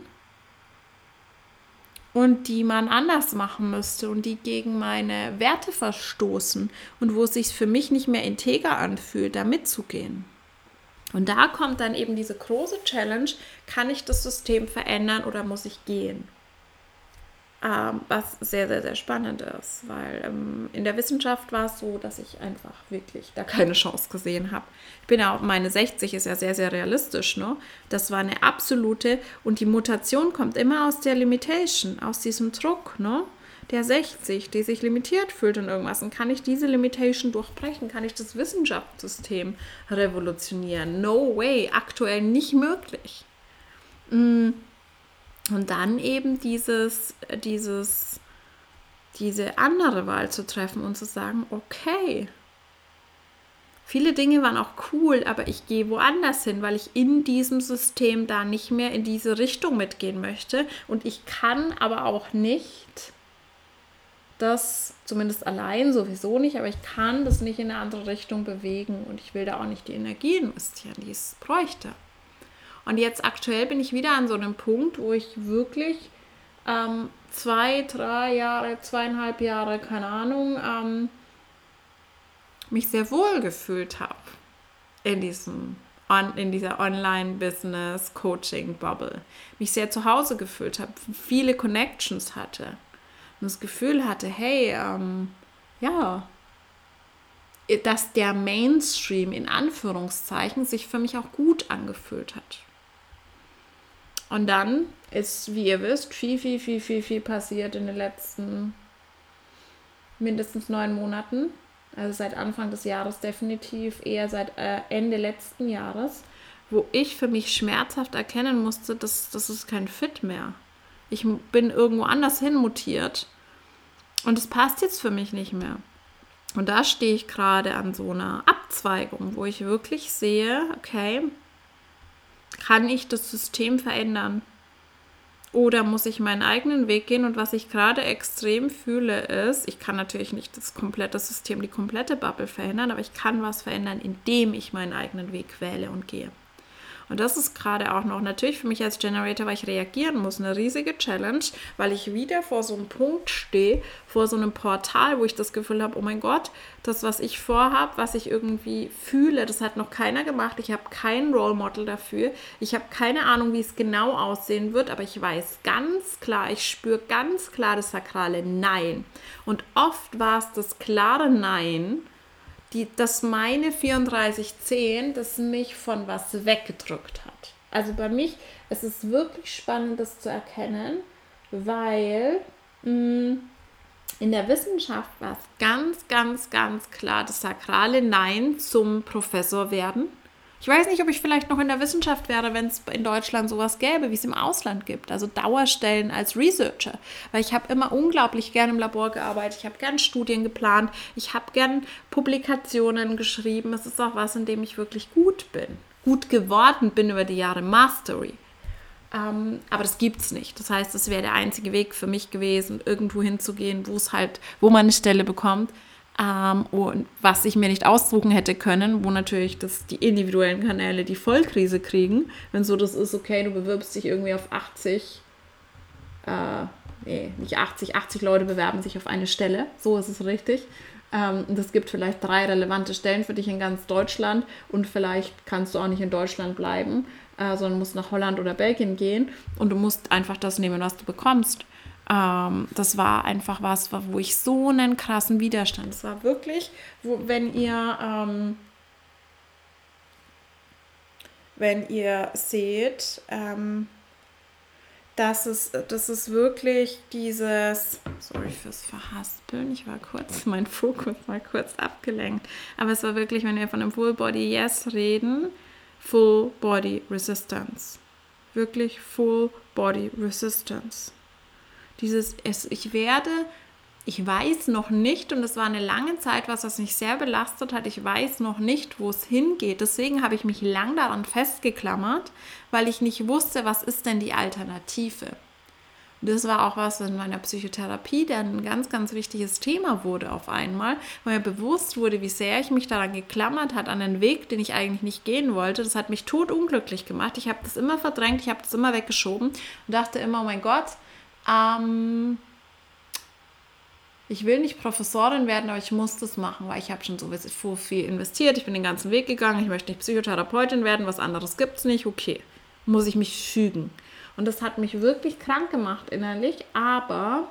und die man anders machen müsste und die gegen meine Werte verstoßen und wo es sich für mich nicht mehr integer anfühlt, da mitzugehen. Und da kommt dann eben diese große Challenge, kann ich das System verändern oder muss ich gehen? Ähm, was sehr, sehr, sehr spannend ist, weil ähm, in der Wissenschaft war es so, dass ich einfach wirklich da keine Chance gesehen habe. Ich bin ja auch, meine 60 ist ja sehr, sehr realistisch, ne? Das war eine absolute, und die Mutation kommt immer aus der Limitation, aus diesem Druck, ne? Der 60, die sich limitiert fühlt in irgendwas. Und kann ich diese Limitation durchbrechen? Kann ich das Wissenschaftssystem revolutionieren? No way, aktuell nicht möglich. Mhm und dann eben dieses, dieses, diese andere Wahl zu treffen und zu sagen, okay, viele Dinge waren auch cool, aber ich gehe woanders hin, weil ich in diesem System da nicht mehr in diese Richtung mitgehen möchte. Und ich kann aber auch nicht das, zumindest allein sowieso nicht, aber ich kann das nicht in eine andere Richtung bewegen und ich will da auch nicht die Energie investieren, die es bräuchte. Und jetzt aktuell bin ich wieder an so einem Punkt, wo ich wirklich ähm, zwei, drei Jahre, zweieinhalb Jahre, keine Ahnung, ähm, mich sehr wohl gefühlt habe in diesem in dieser Online-Business-Coaching-Bubble. Mich sehr zu Hause gefühlt habe, viele Connections hatte und das Gefühl hatte, hey, ähm, ja, dass der Mainstream in Anführungszeichen sich für mich auch gut angefühlt hat. Und dann ist, wie ihr wisst, viel, viel, viel, viel, viel passiert in den letzten mindestens neun Monaten. Also seit Anfang des Jahres definitiv, eher seit äh, Ende letzten Jahres, wo ich für mich schmerzhaft erkennen musste, dass das ist kein Fit mehr. Ich bin irgendwo anders hin mutiert und es passt jetzt für mich nicht mehr. Und da stehe ich gerade an so einer Abzweigung, wo ich wirklich sehe, okay, kann ich das System verändern? Oder muss ich meinen eigenen Weg gehen? Und was ich gerade extrem fühle, ist, ich kann natürlich nicht das komplette System, die komplette Bubble verändern, aber ich kann was verändern, indem ich meinen eigenen Weg wähle und gehe. Und das ist gerade auch noch natürlich für mich als Generator, weil ich reagieren muss, eine riesige Challenge, weil ich wieder vor so einem Punkt stehe, vor so einem Portal, wo ich das Gefühl habe, oh mein Gott, das, was ich vorhabe, was ich irgendwie fühle, das hat noch keiner gemacht. Ich habe kein Role Model dafür. Ich habe keine Ahnung, wie es genau aussehen wird, aber ich weiß ganz klar, ich spüre ganz klar das sakrale Nein. Und oft war es das klare Nein, die, dass meine 3410, das mich von was weggedrückt hat. Also bei mich, es ist wirklich spannend, das zu erkennen, weil mh, mm, in der Wissenschaft war es ganz, ganz, ganz klar das sakrale Nein zum Professor werden. Ich weiß nicht, ob ich vielleicht noch in der Wissenschaft wäre, wenn es in Deutschland sowas gäbe, wie es im Ausland gibt. Also Dauerstellen als Researcher. Weil ich habe immer unglaublich gern im Labor gearbeitet. Ich habe gern Studien geplant. Ich habe gern Publikationen geschrieben. Es ist auch was, in dem ich wirklich gut bin. Gut geworden bin über die Jahre Mastery. Ähm, aber das gibt es nicht. Das heißt, es wäre der einzige Weg für mich gewesen, irgendwo hinzugehen, wo es halt, wo man eine Stelle bekommt. Ähm, und was ich mir nicht ausdrucken hätte können, wo natürlich das, die individuellen Kanäle die Vollkrise kriegen, wenn so das ist, okay, du bewirbst dich irgendwie auf 80, äh, nee, nicht 80, 80 Leute bewerben sich auf eine Stelle, so ist es richtig. Ähm, es gibt vielleicht drei relevante Stellen für dich in ganz Deutschland und vielleicht kannst du auch nicht in Deutschland bleiben äh, sondern musst nach Holland oder Belgien gehen und du musst einfach das nehmen, was du bekommst. Ähm, das war einfach was, wo ich so einen krassen Widerstand. Es war wirklich, wo, wenn ihr ähm, wenn ihr seht, ähm, dass es, das ist wirklich dieses, sorry fürs Verhaspeln, ich war kurz, mein Fokus war kurz abgelenkt, aber es war wirklich, wenn wir von einem Full Body Yes reden, Full Body Resistance. Wirklich Full Body Resistance. Dieses, es, ich werde, ich weiß noch nicht, und es war eine lange Zeit, was das mich sehr belastet hat, ich weiß noch nicht, wo es hingeht. Deswegen habe ich mich lang daran festgeklammert, weil ich nicht wusste, was ist denn die Alternative das war auch was in meiner Psychotherapie, der ein ganz, ganz wichtiges Thema wurde auf einmal, weil mir bewusst wurde, wie sehr ich mich daran geklammert hat, an einen Weg, den ich eigentlich nicht gehen wollte. Das hat mich totunglücklich gemacht. Ich habe das immer verdrängt, ich habe das immer weggeschoben und dachte immer, oh mein Gott, ähm, ich will nicht Professorin werden, aber ich muss das machen, weil ich habe schon so viel investiert, ich bin den ganzen Weg gegangen, ich möchte nicht Psychotherapeutin werden, was anderes gibt es nicht, okay, muss ich mich fügen. Und das hat mich wirklich krank gemacht innerlich. Aber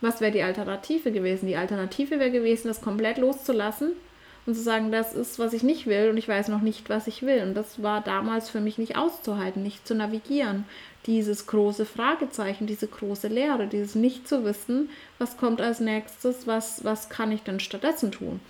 was wäre die Alternative gewesen? Die Alternative wäre gewesen, das komplett loszulassen und zu sagen, das ist, was ich nicht will und ich weiß noch nicht, was ich will. Und das war damals für mich nicht auszuhalten, nicht zu navigieren. Dieses große Fragezeichen, diese große Leere, dieses nicht zu wissen, was kommt als nächstes, was, was kann ich denn stattdessen tun.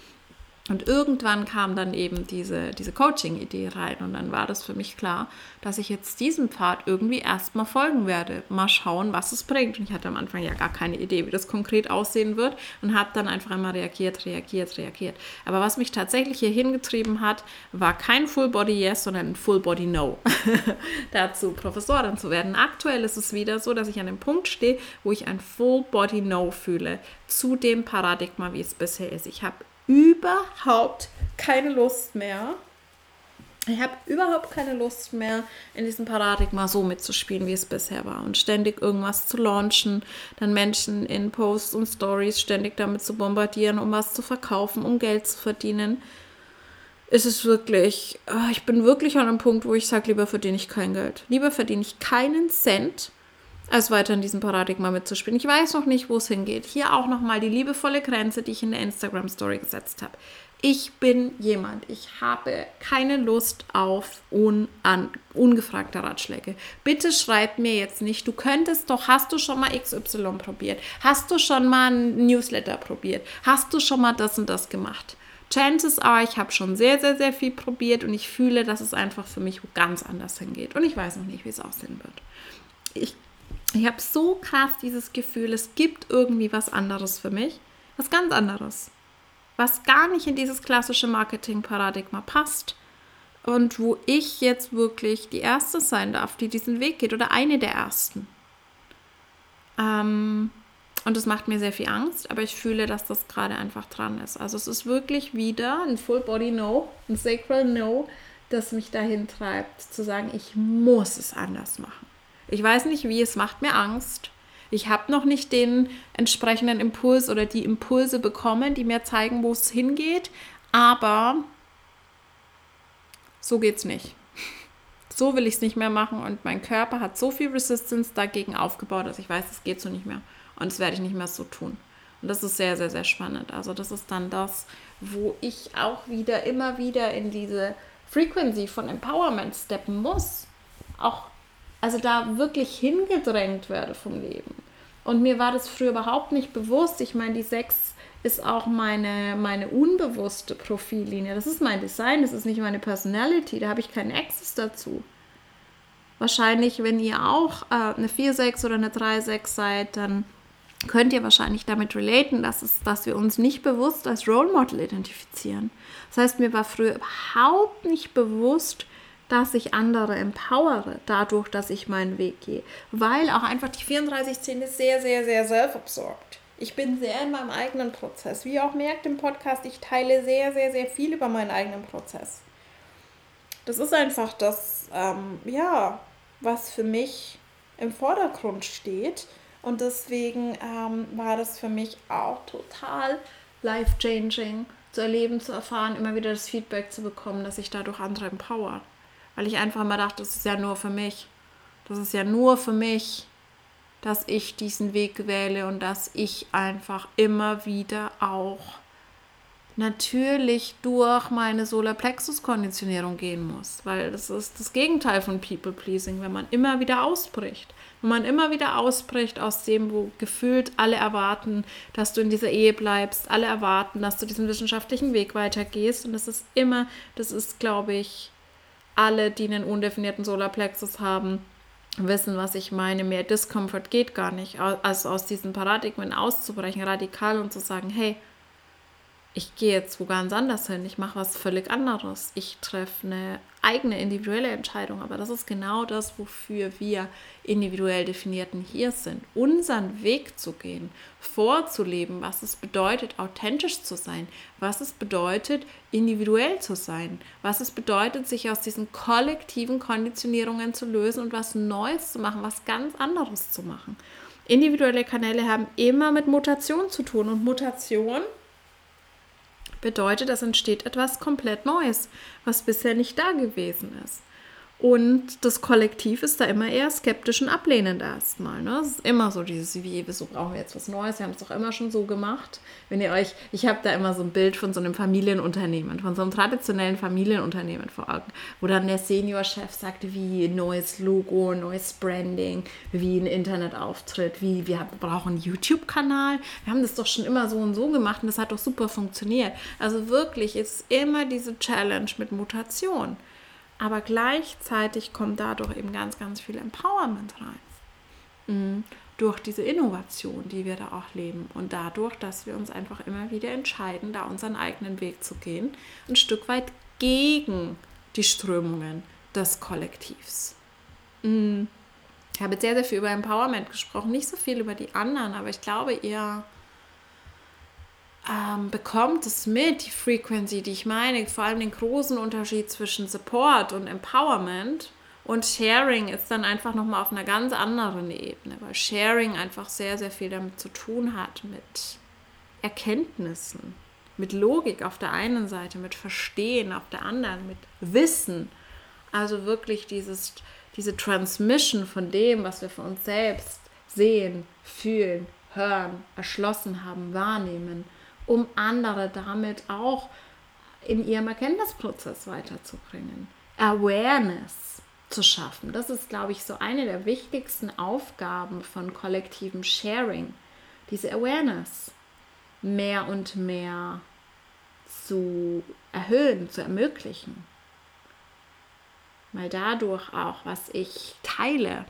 Und irgendwann kam dann eben diese, diese Coaching-Idee rein und dann war das für mich klar, dass ich jetzt diesem Pfad irgendwie erstmal folgen werde. Mal schauen, was es bringt. Und ich hatte am Anfang ja gar keine Idee, wie das konkret aussehen wird und habe dann einfach immer reagiert, reagiert, reagiert. Aber was mich tatsächlich hier hingetrieben hat, war kein Full-Body-Yes, sondern ein Full-Body-No. Dazu Professorin zu werden. Aktuell ist es wieder so, dass ich an dem Punkt stehe, wo ich ein Full-Body-No fühle zu dem Paradigma, wie es bisher ist. Ich habe überhaupt keine Lust mehr. Ich habe überhaupt keine Lust mehr, in diesem Paradigma so mitzuspielen, wie es bisher war. Und ständig irgendwas zu launchen, dann Menschen in Posts und Stories ständig damit zu bombardieren, um was zu verkaufen, um Geld zu verdienen. Ist es wirklich, ah, ich bin wirklich an einem Punkt, wo ich sage, lieber verdiene ich kein Geld. Lieber verdiene ich keinen Cent als weiter in diesem Paradigma mitzuspielen. Ich weiß noch nicht, wo es hingeht. Hier auch nochmal die liebevolle Grenze, die ich in der Instagram-Story gesetzt habe. Ich bin jemand, ich habe keine Lust auf unan, ungefragte Ratschläge. Bitte schreib mir jetzt nicht, du könntest doch, hast du schon mal XY probiert? Hast du schon mal ein Newsletter probiert? Hast du schon mal das und das gemacht? Chances are, ich habe schon sehr, sehr, sehr viel probiert und ich fühle, dass es einfach für mich ganz anders hingeht. Und ich weiß noch nicht, wie es aussehen wird. Ich ich habe so krass dieses Gefühl, es gibt irgendwie was anderes für mich, was ganz anderes, was gar nicht in dieses klassische Marketing-Paradigma passt und wo ich jetzt wirklich die Erste sein darf, die diesen Weg geht oder eine der Ersten. Ähm, und das macht mir sehr viel Angst, aber ich fühle, dass das gerade einfach dran ist. Also es ist wirklich wieder ein Full Body No, ein Sacral No, das mich dahin treibt, zu sagen, ich muss es anders machen. Ich weiß nicht wie, es macht mir Angst. Ich habe noch nicht den entsprechenden Impuls oder die Impulse bekommen, die mir zeigen, wo es hingeht, aber so geht es nicht. So will ich es nicht mehr machen und mein Körper hat so viel Resistance dagegen aufgebaut, dass ich weiß, es geht so nicht mehr und das werde ich nicht mehr so tun. Und das ist sehr, sehr, sehr spannend. Also das ist dann das, wo ich auch wieder immer wieder in diese Frequency von Empowerment steppen muss. Auch, also da wirklich hingedrängt werde vom Leben. Und mir war das früher überhaupt nicht bewusst. Ich meine, die sechs ist auch meine, meine unbewusste Profillinie. Das ist mein Design, das ist nicht meine Personality. Da habe ich keinen Access dazu. Wahrscheinlich, wenn ihr auch äh, eine 4-6 oder eine 3-6 seid, dann könnt ihr wahrscheinlich damit relaten, dass, es, dass wir uns nicht bewusst als Role Model identifizieren. Das heißt, mir war früher überhaupt nicht bewusst, dass ich andere empowere, dadurch, dass ich meinen Weg gehe. Weil auch einfach die 3410 ist sehr, sehr, sehr self-absorbed. Ich bin sehr in meinem eigenen Prozess. Wie ihr auch merkt im Podcast, ich teile sehr, sehr, sehr viel über meinen eigenen Prozess. Das ist einfach das, ähm, ja, was für mich im Vordergrund steht. Und deswegen ähm, war das für mich auch total life-changing zu erleben, zu erfahren, immer wieder das Feedback zu bekommen, dass ich dadurch andere empower. Weil ich einfach immer dachte, das ist ja nur für mich. Das ist ja nur für mich dass ich diesen Weg wähle und dass ich einfach immer wieder auch natürlich durch meine Solarplexus-Konditionierung gehen muss, weil das ist das Gegenteil von People-Pleasing, wenn man immer wieder ausbricht. Wenn man immer wieder ausbricht aus dem, wo gefühlt alle erwarten, dass du in dieser Ehe bleibst, alle erwarten, dass du diesen wissenschaftlichen Weg weitergehst und das ist immer, das ist, glaube ich, alle, die einen undefinierten Solarplexus haben, wissen, was ich meine. Mehr Discomfort geht gar nicht, also aus diesen Paradigmen auszubrechen, radikal und zu sagen, hey, ich gehe jetzt wo ganz anders hin, ich mache was völlig anderes, ich treffe eine eigene individuelle Entscheidung, aber das ist genau das, wofür wir individuell definierten hier sind, unseren Weg zu gehen, vorzuleben, was es bedeutet, authentisch zu sein, was es bedeutet, individuell zu sein, was es bedeutet, sich aus diesen kollektiven Konditionierungen zu lösen und was Neues zu machen, was ganz anderes zu machen. Individuelle Kanäle haben immer mit Mutation zu tun und Mutation bedeutet, es entsteht etwas komplett Neues, was bisher nicht da gewesen ist. Und das Kollektiv ist da immer eher skeptisch und ablehnend erstmal. Ne? Es ist immer so dieses, wie, wieso brauchen wir jetzt was Neues? Wir haben es doch immer schon so gemacht. Wenn ihr euch, ich habe da immer so ein Bild von so einem Familienunternehmen, von so einem traditionellen Familienunternehmen vor Augen, wo dann der Seniorchef sagt, wie neues Logo, neues Branding, wie ein Internetauftritt, wie wir brauchen einen YouTube-Kanal. Wir haben das doch schon immer so und so gemacht und das hat doch super funktioniert. Also wirklich ist immer diese Challenge mit Mutation. Aber gleichzeitig kommt dadurch eben ganz, ganz viel Empowerment rein. Mhm. Durch diese Innovation, die wir da auch leben. Und dadurch, dass wir uns einfach immer wieder entscheiden, da unseren eigenen Weg zu gehen. Ein Stück weit gegen die Strömungen des Kollektivs. Mhm. Ich habe jetzt sehr, sehr viel über Empowerment gesprochen, nicht so viel über die anderen, aber ich glaube, ihr ähm, bekommt es mit, die Frequency, die ich meine, vor allem den großen Unterschied zwischen Support und Empowerment. Und Sharing ist dann einfach nochmal auf einer ganz anderen Ebene, weil Sharing einfach sehr, sehr viel damit zu tun hat, mit Erkenntnissen, mit Logik auf der einen Seite, mit Verstehen auf der anderen, mit Wissen. Also wirklich dieses, diese Transmission von dem, was wir von uns selbst sehen, fühlen, hören, erschlossen haben, wahrnehmen um andere damit auch in ihrem Erkenntnisprozess weiterzubringen. Awareness zu schaffen. Das ist, glaube ich, so eine der wichtigsten Aufgaben von kollektivem Sharing. Diese Awareness mehr und mehr zu erhöhen, zu ermöglichen. Weil dadurch auch, was ich teile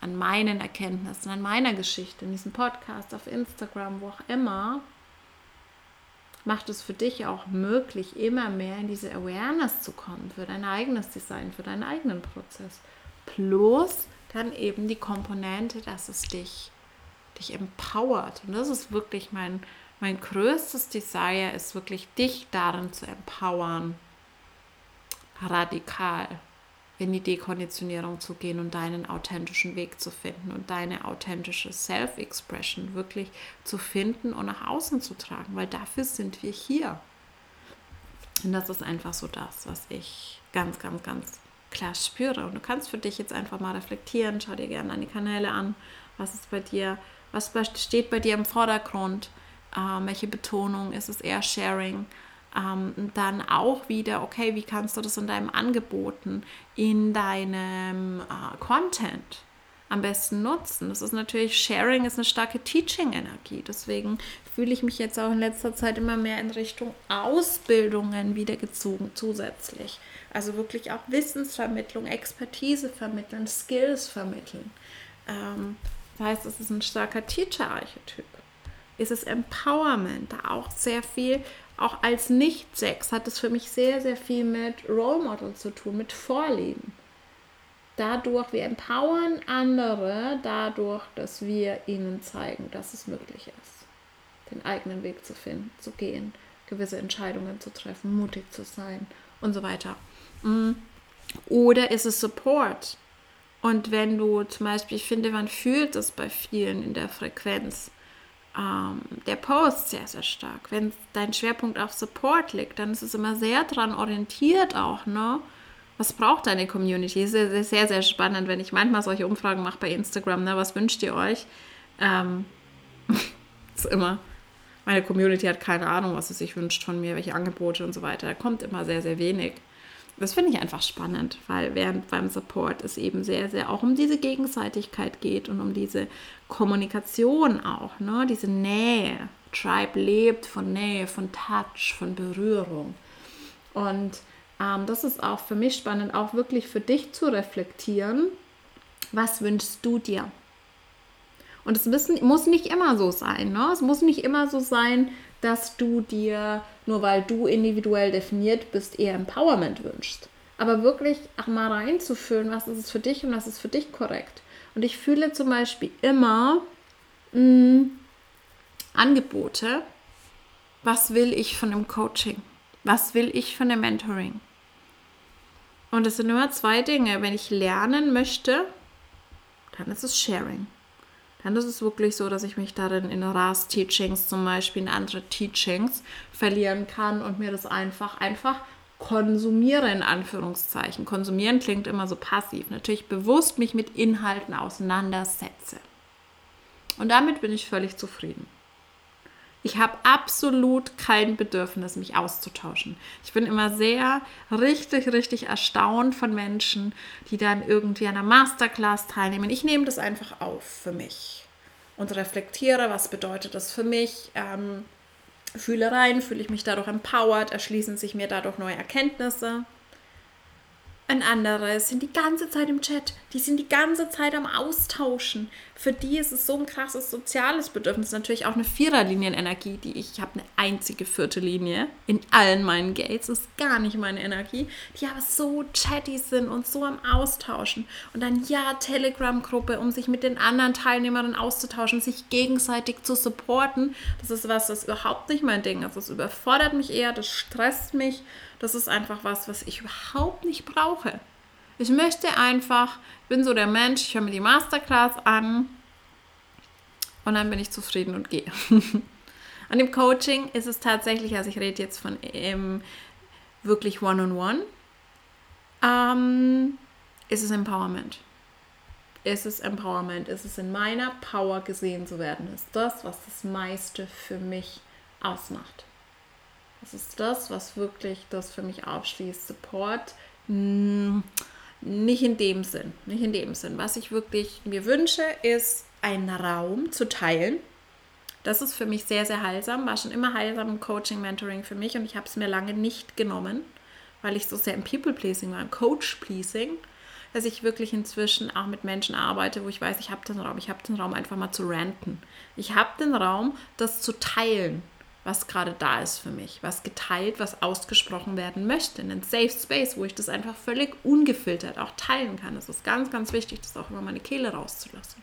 an meinen Erkenntnissen, an meiner Geschichte, in diesem Podcast, auf Instagram, wo auch immer, macht es für dich auch möglich, immer mehr in diese Awareness zu kommen für dein eigenes Design, für deinen eigenen Prozess. Plus dann eben die Komponente, dass es dich, dich empowert. Und das ist wirklich mein, mein größtes Desire, ist wirklich dich darin zu empowern. Radikal in die Dekonditionierung zu gehen und deinen authentischen Weg zu finden und deine authentische Self-Expression wirklich zu finden und nach außen zu tragen, weil dafür sind wir hier. Und das ist einfach so das, was ich ganz, ganz, ganz klar spüre. Und du kannst für dich jetzt einfach mal reflektieren, schau dir gerne die Kanäle an, was ist bei dir, was steht bei dir im Vordergrund, Ähm, welche Betonung ist es eher Sharing? Ähm, dann auch wieder, okay, wie kannst du das in deinem Angeboten, in deinem äh, Content am besten nutzen? Das ist natürlich, Sharing ist eine starke Teaching-Energie. Deswegen fühle ich mich jetzt auch in letzter Zeit immer mehr in Richtung Ausbildungen wieder gezogen zusätzlich. Also wirklich auch Wissensvermittlung, Expertise vermitteln, Skills vermitteln. Ähm, das heißt, es ist ein starker Teacher-Archetyp. Ist es Empowerment, da auch sehr viel, auch als Nicht-Sex hat es für mich sehr, sehr viel mit Role Model zu tun, mit Vorleben. Dadurch, wir empowern andere, dadurch, dass wir ihnen zeigen, dass es möglich ist, den eigenen Weg zu finden, zu gehen, gewisse Entscheidungen zu treffen, mutig zu sein und so weiter. Mm. Oder ist es Support? Und wenn du zum Beispiel, ich finde, man fühlt das bei vielen in der Frequenz, ähm, der Post sehr, sehr stark. Wenn dein Schwerpunkt auf Support liegt, dann ist es immer sehr daran orientiert auch, ne? Was braucht deine Community? Es ist sehr, sehr, sehr spannend, wenn ich manchmal solche Umfragen mache bei Instagram, ne? Was wünscht ihr euch? Ähm, ist immer, meine Community hat keine Ahnung, was sie sich wünscht von mir, welche Angebote und so weiter. Da kommt immer sehr, sehr wenig das finde ich einfach spannend, weil während beim Support es eben sehr, sehr auch um diese Gegenseitigkeit geht und um diese Kommunikation auch, ne? diese Nähe. Tribe lebt von Nähe, von Touch, von Berührung. Und ähm, das ist auch für mich spannend, auch wirklich für dich zu reflektieren, was wünschst du dir? Und es muss nicht immer so sein. Ne? Es muss nicht immer so sein, dass du dir, nur weil du individuell definiert bist, eher Empowerment wünschst. Aber wirklich auch mal reinzufühlen, was ist es für dich und was ist für dich korrekt. Und ich fühle zum Beispiel immer mh, mm, Angebote. Was will ich von dem Coaching? Was will ich von dem Mentoring? Und es sind immer zwei Dinge. Wenn ich lernen möchte, dann ist es Sharing dann ist es wirklich so, dass ich mich darin in RAS-Teachings zum Beispiel, in andere Teachings verlieren kann und mir das einfach, einfach konsumiere in Anführungszeichen. Konsumieren klingt immer so passiv. Natürlich bewusst mich mit Inhalten auseinandersetze. Und damit bin ich völlig zufrieden. Ich habe absolut kein Bedürfnis, mich auszutauschen. Ich bin immer sehr richtig, richtig erstaunt von Menschen, die dann irgendwie an einer Masterclass teilnehmen. Ich nehme das einfach auf für mich und reflektiere, was bedeutet das für mich. Ähm, fühle rein, fühle ich mich dadurch empowered, erschließen sich mir dadurch neue Erkenntnisse. Ein anderes sind die ganze Zeit im Chat, die sind die ganze Zeit am Austauschen. Für die ist es so ein krasses soziales Bedürfnis. Natürlich auch eine Viererlinienenergie, die ich, ich habe eine einzige vierte Linie in allen meinen Gates, ist gar nicht meine Energie, die aber so chatty sind und so am Austauschen. Und dann ja, Telegram-Gruppe, um sich mit den anderen Teilnehmern auszutauschen, sich gegenseitig zu supporten. Das ist was, das überhaupt nicht mein Ding ist. Das überfordert mich eher, das stresst mich das ist einfach was, was ich überhaupt nicht brauche. Ich möchte einfach, bin so der Mensch, ich höre mir die Masterclass an und dann bin ich zufrieden und gehe. An dem Coaching ist es tatsächlich, also ich rede jetzt von ähm, wirklich One-on-One, ähm, ist es Empowerment. Ist es Empowerment? Ist es in meiner Power gesehen zu werden? Ist das, was das meiste für mich ausmacht? Das ist das, was wirklich das für mich aufschließt. Support. Hm, nicht in dem Sinn. Nicht in dem Sinn. Was ich wirklich mir wünsche, ist einen Raum zu teilen. Das ist für mich sehr, sehr heilsam. War schon immer heilsam im Coaching, Mentoring für mich und ich habe es mir lange nicht genommen, weil ich so sehr im People-Pleasing war, im Coach-Pleasing, dass ich wirklich inzwischen auch mit Menschen arbeite, wo ich weiß, ich habe den Raum, ich habe den Raum einfach mal zu ranten. Ich habe den Raum, das zu teilen was gerade da ist für mich, was geteilt, was ausgesprochen werden möchte. Einen Safe Space, wo ich das einfach völlig ungefiltert auch teilen kann. Es ist ganz, ganz wichtig, das auch über meine Kehle rauszulassen.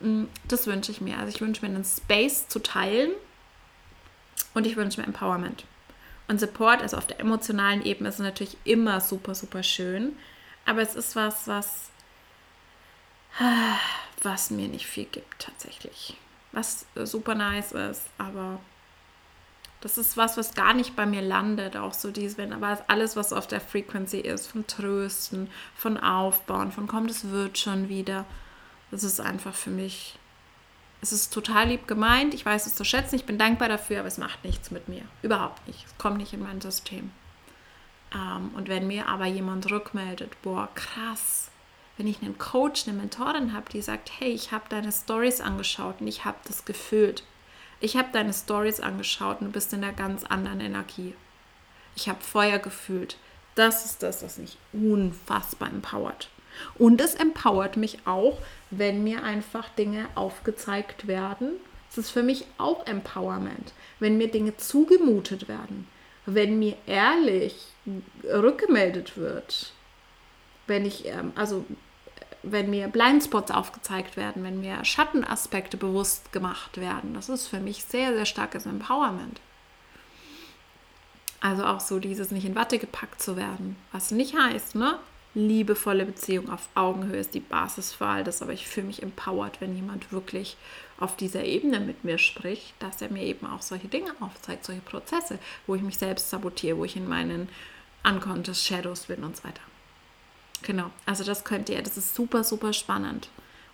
Mm, das wünsche ich mir. Also ich wünsche mir einen Space zu teilen und ich wünsche mir Empowerment. Und Support, also auf der emotionalen Ebene, ist natürlich immer super, super schön. Aber es ist was, was, was mir nicht viel gibt tatsächlich. Was super nice ist, aber das ist was, was gar nicht bei mir landet. Auch so dieses, wenn aber alles, was auf der Frequency ist, von Trösten, von Aufbauen, von komm, das wird schon wieder. Das ist einfach für mich Es ist total lieb gemeint, ich weiß es zu schätzen, ich bin dankbar dafür, aber es macht nichts mit mir. Überhaupt nicht. Es kommt nicht in mein System. Ähm, und wenn mir aber jemand rückmeldet, boah, krass, wenn ich einen Coach, eine Mentorin habe, die sagt, hey, ich habe deine Stories angeschaut und ich habe das gefühlt. Ich habe deine Stories angeschaut und du bist in einer ganz anderen Energie. Ich habe Feuer gefühlt. Das ist das, was mich unfassbar empowert. Und es empowert mich auch, wenn mir einfach Dinge aufgezeigt werden. Es ist für mich auch Empowerment, wenn mir Dinge zugemutet werden, wenn mir ehrlich rückgemeldet wird, wenn ich, ähm, also wenn mir Blindspots aufgezeigt werden, wenn mir Schattenaspekte bewusst gemacht werden. Das ist für mich sehr, sehr starkes Empowerment. Also auch so dieses nicht in Watte gepackt zu werden, was nicht heißt, ne? Liebevolle Beziehung auf Augenhöhe ist die Basis für all das, aber ich fühle mich empowered, wenn jemand wirklich auf dieser Ebene mit mir spricht, dass er mir eben auch solche Dinge aufzeigt, solche Prozesse, wo ich mich selbst sabotiere, wo ich in meinen unconscious Shadows bin und so weiter. Genau, also das könnt ihr, das ist super, super spannend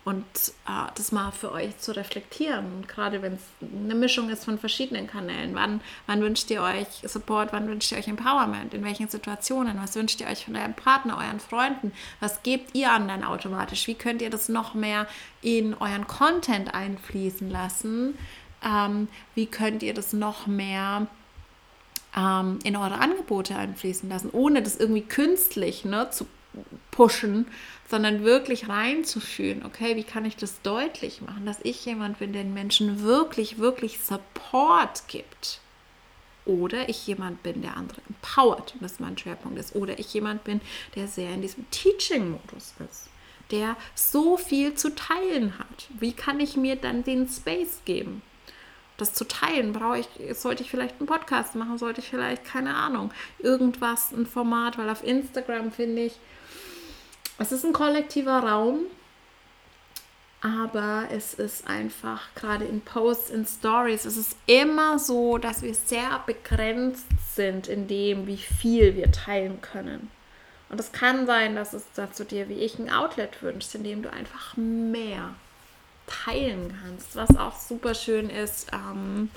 und äh, das mal für euch zu reflektieren. gerade wenn es eine Mischung ist von verschiedenen Kanälen. Wann, wann wünscht ihr euch Support? Wann wünscht ihr euch Empowerment? In welchen Situationen? Was wünscht ihr euch von eurem Partner, euren Freunden? Was gebt ihr anderen automatisch? Wie könnt ihr das noch mehr in euren Content einfließen lassen? Ähm, wie könnt ihr das noch mehr ähm, in eure Angebote einfließen lassen, ohne das irgendwie künstlich ne, zu pushen, sondern wirklich reinzufühlen, okay, wie kann ich das deutlich machen, dass ich jemand bin, der den Menschen wirklich, wirklich Support gibt. Oder ich jemand bin, der andere empowert, und das mein Schwerpunkt ist. Oder ich jemand bin, der sehr in diesem Teaching-Modus ist, der so viel zu teilen hat. Wie kann ich mir dann den Space geben? Das zu teilen, brauche ich, sollte ich vielleicht einen Podcast machen, sollte ich vielleicht, keine Ahnung, irgendwas, ein Format, weil auf Instagram finde ich, es ist ein kollektiver Raum, aber es ist einfach gerade in Posts, in Stories, es ist immer so, dass wir sehr begrenzt sind in dem, wie viel wir teilen können. Und es kann sein, dass es dass du dir wie ich ein Outlet wünschst, in dem du einfach mehr teilen kannst, was auch super schön ist. Ähm,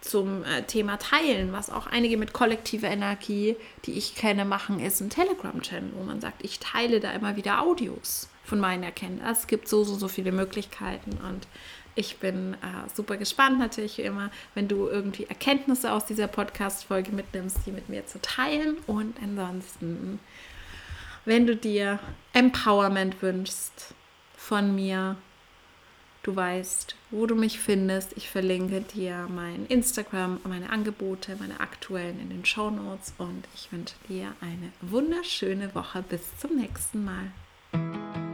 zum äh, Thema Teilen, was auch einige mit kollektiver Energie, die ich kenne, machen, ist ein Telegram-Channel, wo man sagt, ich teile da immer wieder Audios von meinen Erkenntnissen. Es gibt so, so, so viele Möglichkeiten und ich bin äh, super gespannt natürlich immer, wenn du irgendwie Erkenntnisse aus dieser Podcast-Folge mitnimmst, die mit mir zu teilen. Und ansonsten, wenn du dir Empowerment wünschst von mir, Du weißt, wo du mich findest. Ich verlinke dir mein Instagram, meine Angebote, meine aktuellen in den Show Notes und ich wünsche dir eine wunderschöne Woche. Bis zum nächsten Mal.